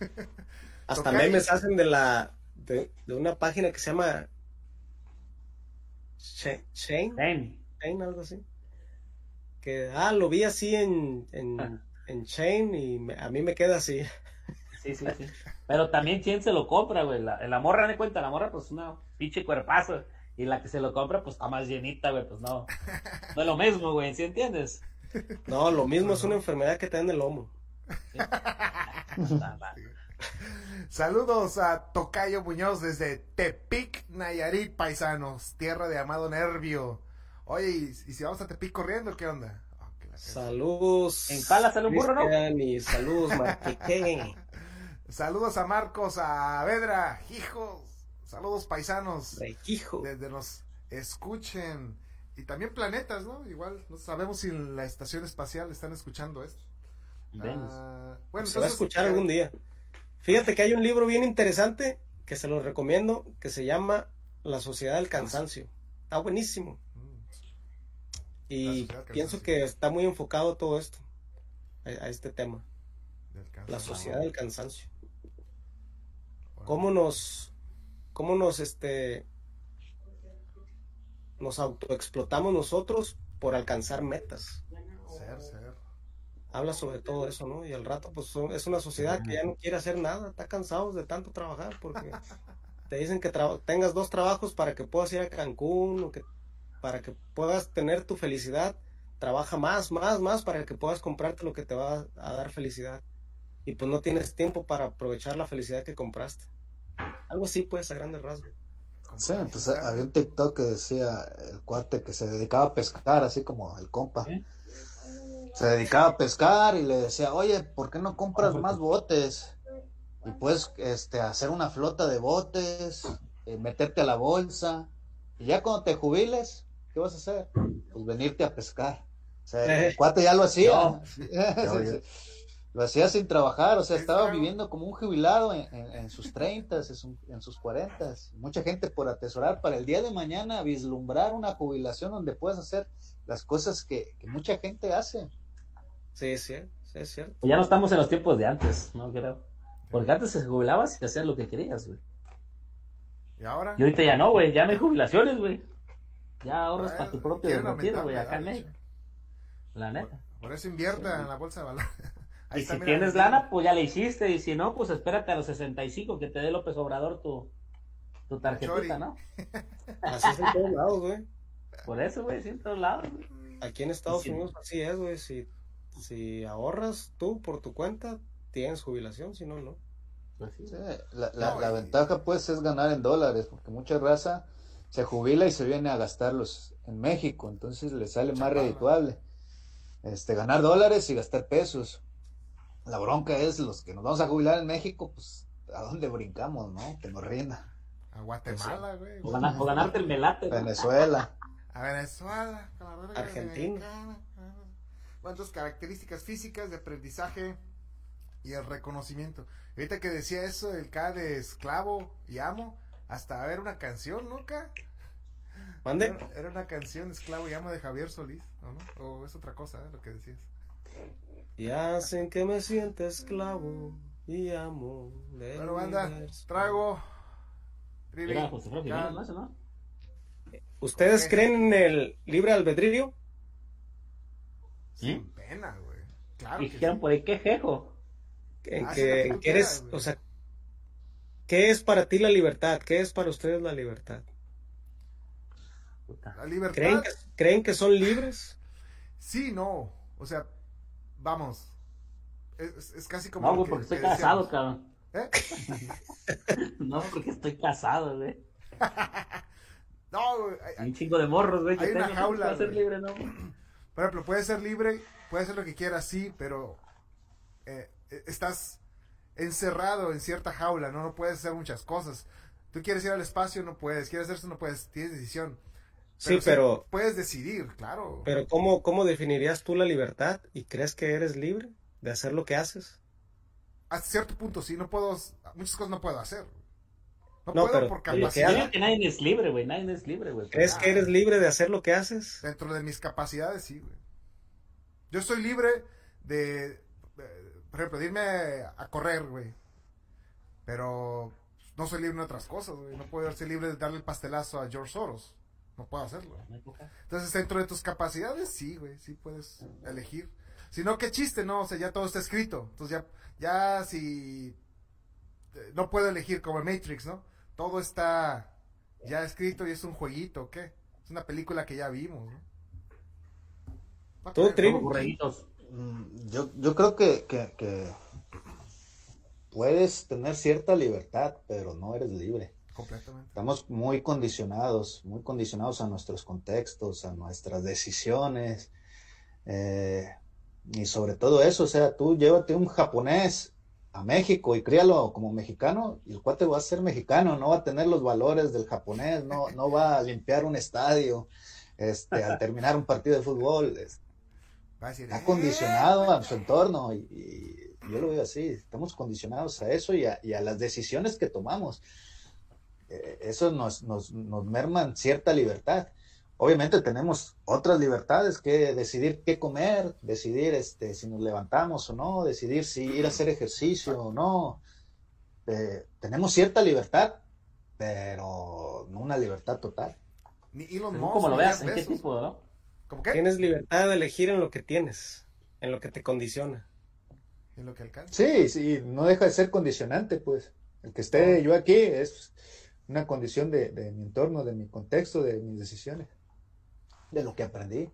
Hasta Tocayo. memes hacen de la de, de una página que se llama Chain, Ven. Chain, algo así. Que ah, lo vi así en, Ah. en, en Chain y me- a mí me queda así. Sí, sí, sí. Pero también quién se lo compra, güey. La, la morra, me cuenta, la morra, pues una pinche cuerpazo. Y la que se lo compra, pues está más llenita, güey. Pues no. No es lo mismo, güey, ¿sí entiendes? No, lo mismo es una enfermedad que te da en el lomo. Va. Saludos a Tocayo Muñoz desde Tepic, Nayarit, paisanos, tierra de Amado Nervio. Oye, ¿y, y si vamos a Tepic corriendo, qué onda? Saludos. En Pala sale un burro, ¿no? Y saludos. Saludos a Marcos, a Vedra, hijos. Saludos paisanos. Hijo. Desde nos escuchen. Y también planetas, ¿no? Igual, no sabemos si en la estación espacial están escuchando esto. Ah, bueno, Se va a escuchar eh, algún día. Fíjate que hay un libro bien interesante que se lo recomiendo que se llama La Sociedad del Cansancio. Está buenísimo. Y pienso que está muy enfocado todo esto, a, a este tema, la sociedad del cansancio. Bueno, ¿Cómo nos, cómo nos, este, nos autoexplotamos nosotros por alcanzar metas? Ser, ser. Habla sobre todo eso, ¿no? Y al rato, pues son- es una sociedad que ya no quiere hacer nada, está cansados de tanto trabajar porque te dicen que tengas dos trabajos para que puedas ir a Cancún o que para que puedas tener tu felicidad. Trabaja más, más, más para que puedas comprarte lo que te va a dar felicidad. Y pues no tienes tiempo para aprovechar la felicidad que compraste. Algo así, pues, a grandes rasgos. Sí, pues había un TikTok que decía el cuate que se dedicaba a pescar, así como el compa. ¿Eh? Se dedicaba a pescar y le decía, oye, ¿por qué no compras más botes? Y puedes este, hacer una flota de botes, eh, meterte a la bolsa. Y ya cuando te jubiles, ¿qué vas a hacer? Pues venirte a pescar. O sea, el cuate ya lo hacía. Lo hacía sin trabajar, o sea, estaba viviendo como un jubilado en, en- en sus 30, en, su- en sus 40. Mucha gente por atesorar para el día de mañana, vislumbrar una jubilación donde puedas hacer las cosas que, que mucha gente hace. Sí, sí, sí, es cierto. Ya no estamos en los tiempos de antes, no creo. Porque antes se jubilabas y te hacías lo que querías, güey. ¿Y ahora? Y ahorita ya no, güey. Ya no hay jubilaciones, güey. Ya ahorras para tu propio aumentar güey, la acá en. La neta. Por eso invierta en la bolsa de valores. Ahí Y está, si mira, tienes lana, pues ya le hiciste. Y si no, pues espérate a los 65 que te dé López Obrador tu, tu Chori. tarjetita, ¿no? Así es en todos lados, güey. Por eso, güey, sí, en todos lados. güey. Aquí en Estados Sí. Unidos así es, güey. Si, si ahorras tú por tu cuenta, tienes jubilación, si no, no. Pues sí. Sí, la, la- No, la y- ventaja pues es ganar en dólares, porque mucha raza se jubila y se viene a gastarlos en México, entonces le sale más redituable este, ganar dólares y gastar pesos. La bronca es los que nos vamos a jubilar en México, pues a dónde brincamos, ¿no? Que nos rinda. A Guatemala, güey. O, ganar- o ganarte el melate. Venezuela. A Venezuela. a Argentina. dominicana. Bueno, entonces, características físicas de aprendizaje y el reconocimiento. Ahorita que decía eso, el K de esclavo y amo, hasta haber una canción, ¿no, K? Mande. Era, era una canción, esclavo y amo de Javier Solís, ¿o no? O es otra cosa, ¿eh? Lo que decías. Y hacen que me sienta esclavo y amo. del Bueno, banda, universo. trago. José. ¿Ustedes creen en el libre albedrío? Sin pena, güey. Claro dijeron sí. por ahí, qué jejo. En Haz que, eres, quieras, o sea, ¿qué es para ti la libertad? ¿Qué es para ustedes la libertad? La libertad. ¿Creen que, creen que son libres? Sí, no. O sea, vamos. Es, es casi como. No, güey, porque estoy que casado, cabrón. ¿Eh? No, porque estoy casado, güey. No, güey. hay- un chingo de morros, güey, que Hay una tengo. jaula, Para ser libre, ¿no? Por ejemplo, puede ser libre, puede hacer lo que quiera, sí, pero eh, eh, estás encerrado en cierta jaula, ¿no? No puedes hacer muchas cosas. Tú quieres ir al espacio, no puedes. Quieres hacer eso, no puedes. Tienes decisión. Sí, pero, Puedes decidir, claro. pero ¿cómo, ¿cómo definirías tú la libertad y crees que eres libre de hacer lo que haces? Hasta cierto punto, sí, no puedo. Muchas cosas no puedo hacer. No, No, puedo pero por Yo capacidad. digo que nadie es libre, güey. Nadie es libre, güey. ¿Crees que eres libre de hacer lo que haces? Dentro de mis capacidades, sí, güey. Yo soy libre de- por ejemplo, de irme a correr, güey. Pero no soy libre en otras cosas, güey. No puedo ser libre de darle el pastelazo a George Soros. No puedo hacerlo. Entonces, dentro de tus capacidades, sí, güey, sí puedes elegir. Si no, qué chiste, ¿no? O sea, ya todo está escrito. Entonces, ya, ya si... eh, No puedo elegir como en Matrix, ¿no? Todo está ya escrito y es un jueguito, ¿qué? Es una película que ya vimos, ¿no? Todo. Como borreguitos. Mm, Yo, yo creo que, que, que puedes tener cierta libertad, pero no eres libre. Completamente. Estamos muy condicionados, muy condicionados a nuestros contextos, a nuestras decisiones. eh, y sobre todo eso, o sea, tú llévate un japonés a México y críalo como mexicano, y el cuate va a ser mexicano, no va a tener los valores del japonés, no, no va a limpiar un estadio este, al terminar un partido de fútbol. es- Va a decir, está "Eh, condicionado a su entorno y, y yo lo veo así, estamos condicionados a eso y a, y a las decisiones que tomamos. Eh, eso nos, nos, nos merman cierta libertad. Obviamente tenemos otras libertades que decidir qué comer, decidir este, si nos levantamos o no, decidir si ir a hacer ejercicio o no. Eh, tenemos cierta libertad, pero no una libertad total. Ni Elon Musk, como lo veas, en qué tipo, ¿no? ¿Cómo qué? Tienes libertad de elegir en lo que tienes, en lo que te condiciona. En lo que alcanza. Sí, sí, no deja de ser condicionante, pues. El que esté yo aquí es una condición de, de mi entorno, de mi contexto, de mis decisiones, de lo que aprendí.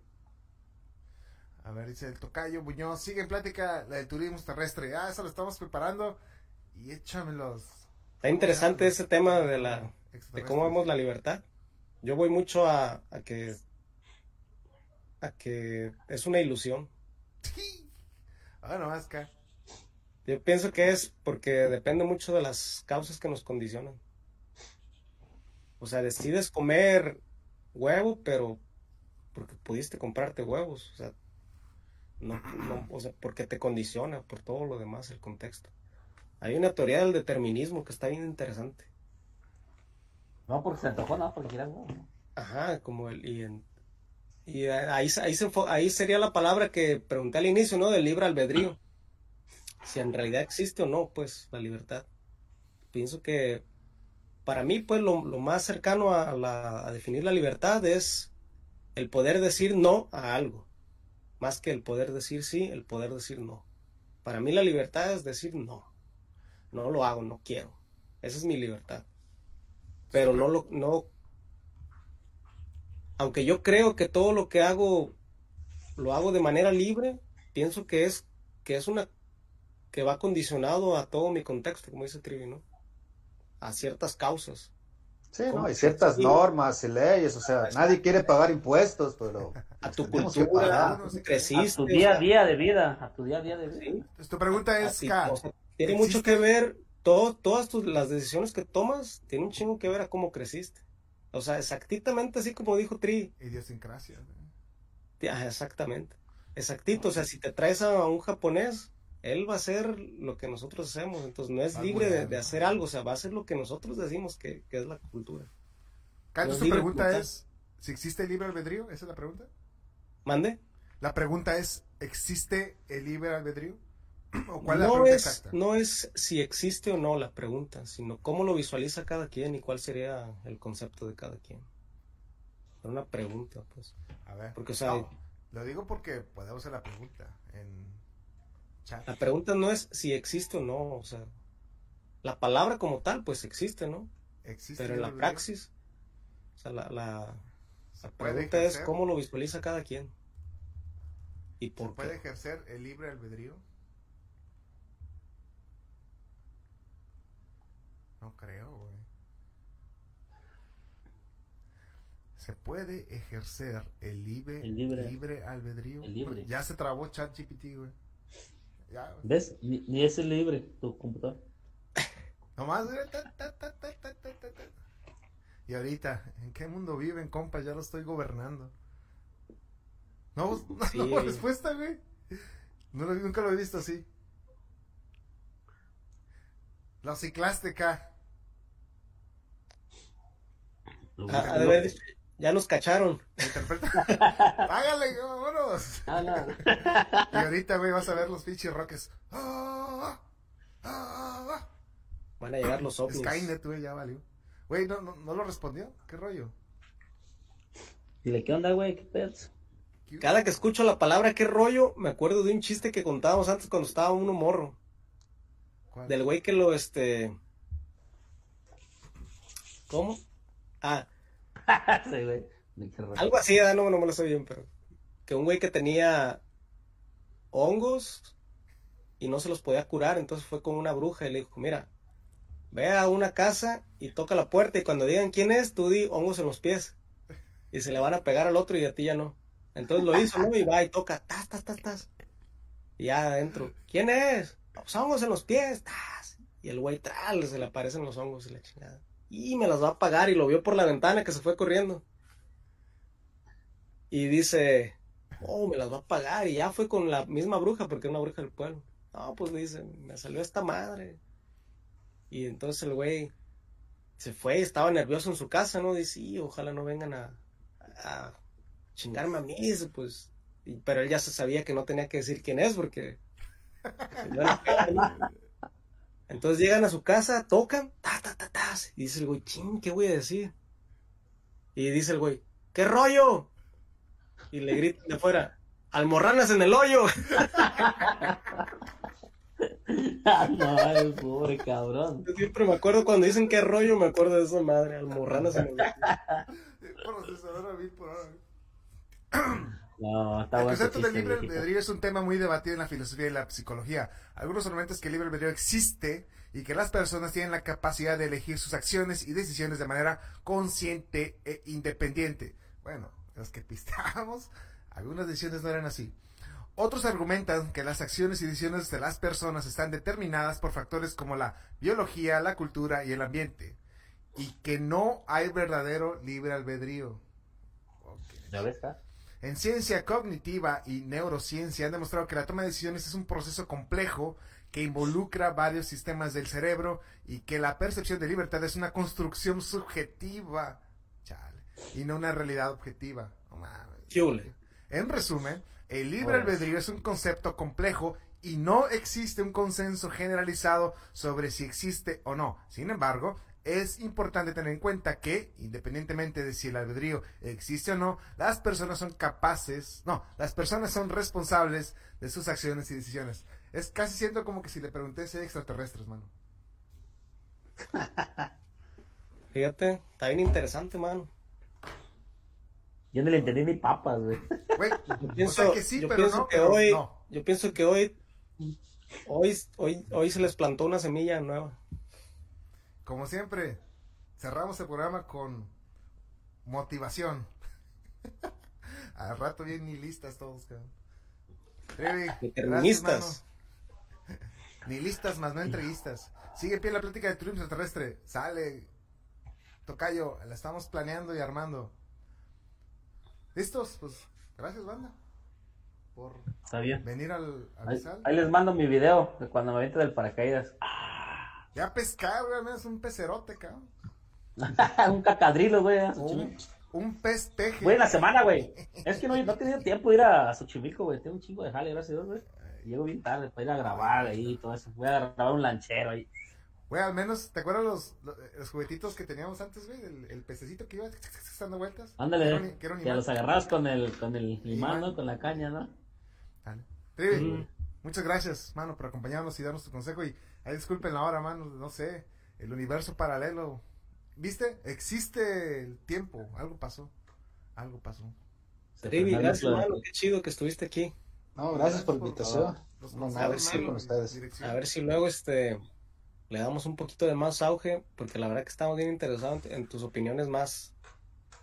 A ver, dice el tocayo Buñoz, sigue en plática la del turismo terrestre. Ah, eso lo estamos preparando. Y échamelos. Está interesante ese tema de la de cómo vemos la libertad. Yo voy mucho a, a que a que es una ilusión. Ah, no. Yo pienso que es porque depende mucho de las causas que nos condicionan. O sea, decides comer huevo, pero porque pudiste comprarte huevos. O sea, no, no- o sea, porque te condiciona por todo lo demás, el contexto. Hay una teoría del determinismo que está bien interesante. No, porque se antojó, no, porque quieras, no. Ajá, como el, y, en- y ahí, se- ahí, se ahí sería la palabra que pregunté al inicio, ¿no? Del libre albedrío. Si en realidad existe o no, pues, la libertad. Pienso que para mí, pues, lo, lo más cercano a, la, a definir la libertad es el poder decir no a algo. Más que el poder decir sí, el poder decir no. Para mí la libertad es decir no. No lo hago, no quiero. Esa es mi libertad. Pero no lo, no, aunque yo creo que todo lo que hago lo hago de manera libre, pienso que es que es una que va condicionado a todo mi contexto, como dice Trivi, ¿no? A ciertas causas. Sí. ¿no? Hay ciertas Sí. normas y leyes, o sea, nadie quiere pagar impuestos, pero A tu cultura, pagar. a tu día a día de vida, a tu día a día de vida. sí, tu pregunta es, ti, K, o sea, tiene ¿existe? mucho que ver, todo, todas tus, las decisiones que tomas, tienen un chingo que ver a cómo creciste. O sea, exactamente así como dijo Tri, idiosincrasia. Ajá, exactamente. Exactito, o sea, si te traes a un japonés, él va a hacer lo que nosotros hacemos, entonces no es libre de, hacer algo, o sea, va a hacer lo que nosotros decimos que, que es la cultura. K, No tu pregunta es, si existe el libre albedrío, ¿esa es la pregunta? ¿Mande? La pregunta es, ¿existe el libre albedrío? ¿O cuál es la No es, exacta? no es si existe o no la pregunta, sino cómo lo visualiza cada quien y cuál sería el concepto de cada quien. Es una pregunta, pues. A ver. Porque, o sea, No, lo digo porque podemos hacer la pregunta en chat. la pregunta no es si existe o no, o sea, la palabra como tal, pues existe, ¿no? ¿Existe Pero en la praxis, o sea, la, la, ¿Se La puede pregunta es cómo lo visualiza cada quien. ¿Y ¿Se por puede qué? ejercer el libre albedrío? No creo, güey. ¿Se puede ejercer el libre, libre, albedrío? El libre. Ya se trabó ChatGPT, güey. ¿Ves? Ni, ni, es el libre tu computador. Nomás, güey. Y ahorita, ¿en qué mundo viven, compa? Ya lo estoy gobernando. No, no, sí. no respuesta, güey. Nunca lo he visto así. La ciclaste, acá. Ah, ya nos cacharon. Interpreta. Págale, vámonos. Ah, no. Y ahorita, güey, vas a ver los pinches roques. Ah, ah. Van a llegar los ovnis. Skynet, güey, ya valió. Güey, ¿no, no, ¿no lo respondió? ¿Qué rollo? Dile, ¿qué onda, güey? ¿Qué pedos? Cada que escucho la palabra qué rollo, me acuerdo de un chiste que contábamos antes cuando estaba uno morro. ¿Cuál? Del güey que lo, este... ¿Cómo? Ah, Algo así, no, no me lo sé bien, pero... Que un güey que tenía hongos y no se los podía curar, entonces fue con una bruja y le dijo, mira, ve a una casa y toca la puerta y cuando digan quién es, tú di hongos en los pies. Y se le van a pegar al otro y a ti ya no. Entonces lo hizo, ¿no? Y va y toca, tas, tas, tas, tas. Y ya adentro, ¿quién es? Pues hongos en los pies, tas. Y el güey, tal, se le aparecen los hongos y la chingada. Y me las va a pagar y lo vio por la ventana que se fue corriendo. Y dice, oh, me las va a pagar. Y ya fue con la misma bruja, porque era una bruja del pueblo. No, pues dice, me salió esta madre. Y entonces el güey se fue y estaba nervioso en su casa, ¿no? Dice, sí, ojalá no vengan a, a chingarme a mí, dice, pues. Y- pero él ya se sabía que no tenía que decir quién es, porque. no era pedo, ¿no? Entonces llegan a su casa, tocan, ta, ta, ta, ta, y dice el güey, ching, ¿qué voy a decir? Y dice el güey, ¿qué rollo? Y le gritan de afuera, almorranas en el hoyo. Ah, no, ay, pobre cabrón. Yo siempre me acuerdo cuando dicen qué rollo, me acuerdo de esa madre, almorranas en el hoyo. Por hora. No, está El concepto del libre albedrío es un tema muy debatido en la filosofía y la psicología. Algunos argumentan que el libre albedrío existe y que las personas tienen la capacidad de elegir sus acciones y decisiones de manera consciente e independiente. Bueno, los que pisteábamos, algunas decisiones no eran así. Otros argumentan que las acciones y decisiones de las personas están determinadas por factores como la biología, la cultura y el ambiente, y que no hay verdadero libre albedrío. Ok. ¿Ya ves, ah? En ciencia cognitiva y neurociencia han demostrado que la toma de decisiones es un proceso complejo que involucra varios sistemas del cerebro y que la percepción de libertad es una construcción subjetiva chale, y no una realidad objetiva. No mames. ¿Qué hule? En resumen, el libre albedrío es un concepto complejo y no existe un consenso generalizado sobre si existe o no. Sin embargo, es importante tener en cuenta que, independientemente de si el albedrío existe o no, las personas son capaces, no, las personas son responsables de sus acciones y decisiones. Es casi siento como que si le pregunté si hay extraterrestres, mano. Fíjate, está bien interesante, mano. Yo no le entendí ni papas, güey. O pienso, sea que sí, yo pero pienso no, que pero hoy, no. yo pienso que hoy, hoy, hoy, hoy se les plantó una semilla nueva. Como siempre, cerramos el programa con motivación. Al rato bien nihilistas todos, cabrón. Trevi, gracias, Deterministas. mano. Nihilistas más no entreguistas. Sigue en pie la plática de turismo extraterrestre. Sale. Tocayo, la estamos planeando y armando. ¿Listos? Pues gracias, banda. Por Está bien. venir al, al Ahí, les mando mi video de cuando me aviento del paracaídas. Ya pescar, güey, al menos un pecerote, cabrón. un cacadrilo, güey. Un, pez peje. Güey, en la semana, güey. Es que no, no he tenido tiempo de ir a Xochimilco, güey. Tengo un chingo de jale, gracias a Dios, güey. Llego bien tarde para ir a grabar ahí y todo eso. Voy a grabar un lanchero ahí. Güey, al menos, ¿te acuerdas los, los, los juguetitos que teníamos antes, güey? El, el pececito que iba dando vueltas. Ándale, Que que los agarrabas con el, con el imán, ¿no? Con la caña, ¿no? Dale. Trivi, Mm. muchas gracias, mano, por acompañarnos y darnos tu consejo. Y ahí disculpen la hora, mano, no sé, el universo paralelo. ¿Viste? Existe el tiempo, algo pasó. Algo pasó. Trivi, gracias, Flores. mano. Qué chido que estuviste aquí. No, gracias por la invitación. No, a ver si- con ustedes. A ver si luego este le damos un poquito de más auge, porque la verdad que estamos bien interesados en, tus opiniones más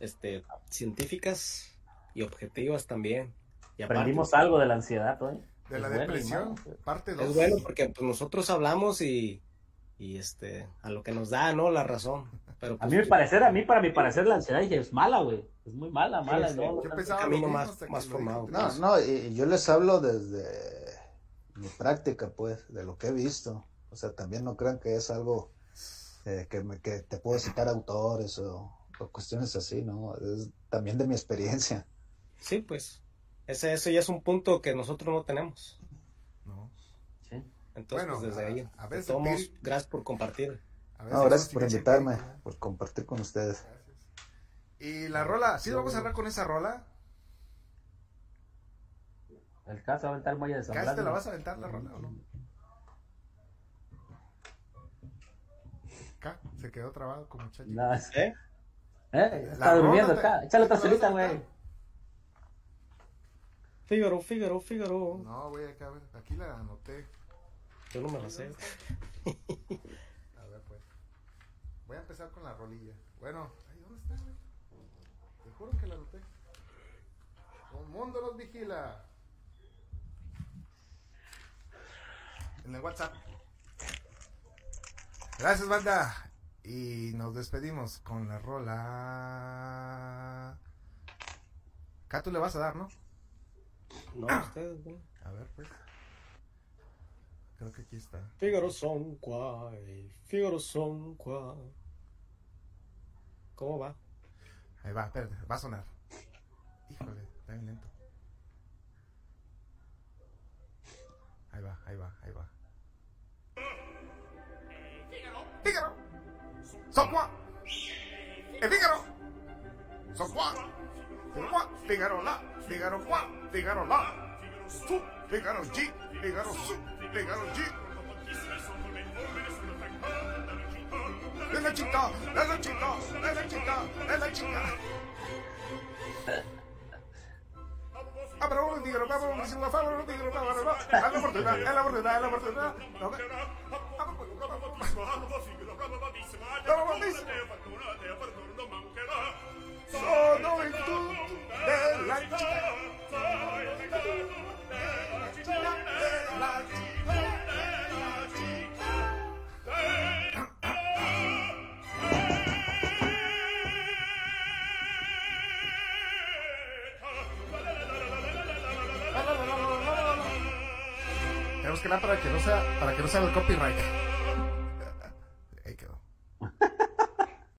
este científicas y objetivas también. Y aparte, Aprendimos algo de la ansiedad, güey. De la Es bueno, depresión, hermano. parte 2. es bueno porque pues, nosotros hablamos y, y este a lo que nos da, ¿no? La razón. Pero A pues, mí me parecer, a mí para mi parecer la ansiedad dije, es mala, güey. Es muy mala, mala, sí, ¿no? Yo pensaba camino más- que más lo formado. No, no, y, y yo les hablo desde mi práctica, pues, de lo que he visto. O sea, también no crean que es algo eh, que, me- que te puedo citar autores o, o cuestiones así, ¿no? Es también de mi experiencia. sí, pues, ese, ese ya es un punto que nosotros no tenemos. No. Sí. Entonces, Bueno, pues desde a- ahí. a veces Piri- gracias por compartir. A veces No, gracias por invitarme, ¿no? por compartir con ustedes. Gracias. Y la rola, ¿sí vamos a hablar con esa rola? El caso va a aventar el muelle de San ¿Casi Blas, te la vas a aventar la rola o no? Acá se quedó trabado como chachi. No, ¿Eh? ¿Eh? La Está durmiendo acá. Échale otra ¿te la vas a solita, güey. Fígaro, Fígaro, Fígaro. No, güey, acá, aquí la anoté. Yo no me la sé. A ver, pues. Voy a empezar con la rolilla. Bueno, ay, ¿dónde está, güey? Te juro que la anoté. Un mundo nos vigila. En el WhatsApp. Gracias, banda. Y nos despedimos con la rola. Acá tú le vas a dar, ¿no? No, ah. ustedes, güey. A ver, pues. Creo que aquí está. Figaro son cuai, Figaro son cuai. ¿Cómo va? Ahí va, espérate, va a sonar. Híjole, está bien lento. Ahí va, ahí va, ahí va. Fígaro. Son cuai. Fígaro. Son cuai. 1, Figaro la, Figaro Juan, Figaro la, su, Figaro G, Figaro su, Figaro G. De la chica, de la chica, de la chica, de la chica. Abramos un tigre, abramos un tigre, abramos un tigre, abramos un tigre, es la oportunidad, es la oportunidad, es la oportunidad. Abramos un tigre, Sono il tu della città. Tenemos que dar para que no sea, para que no sea el copyright.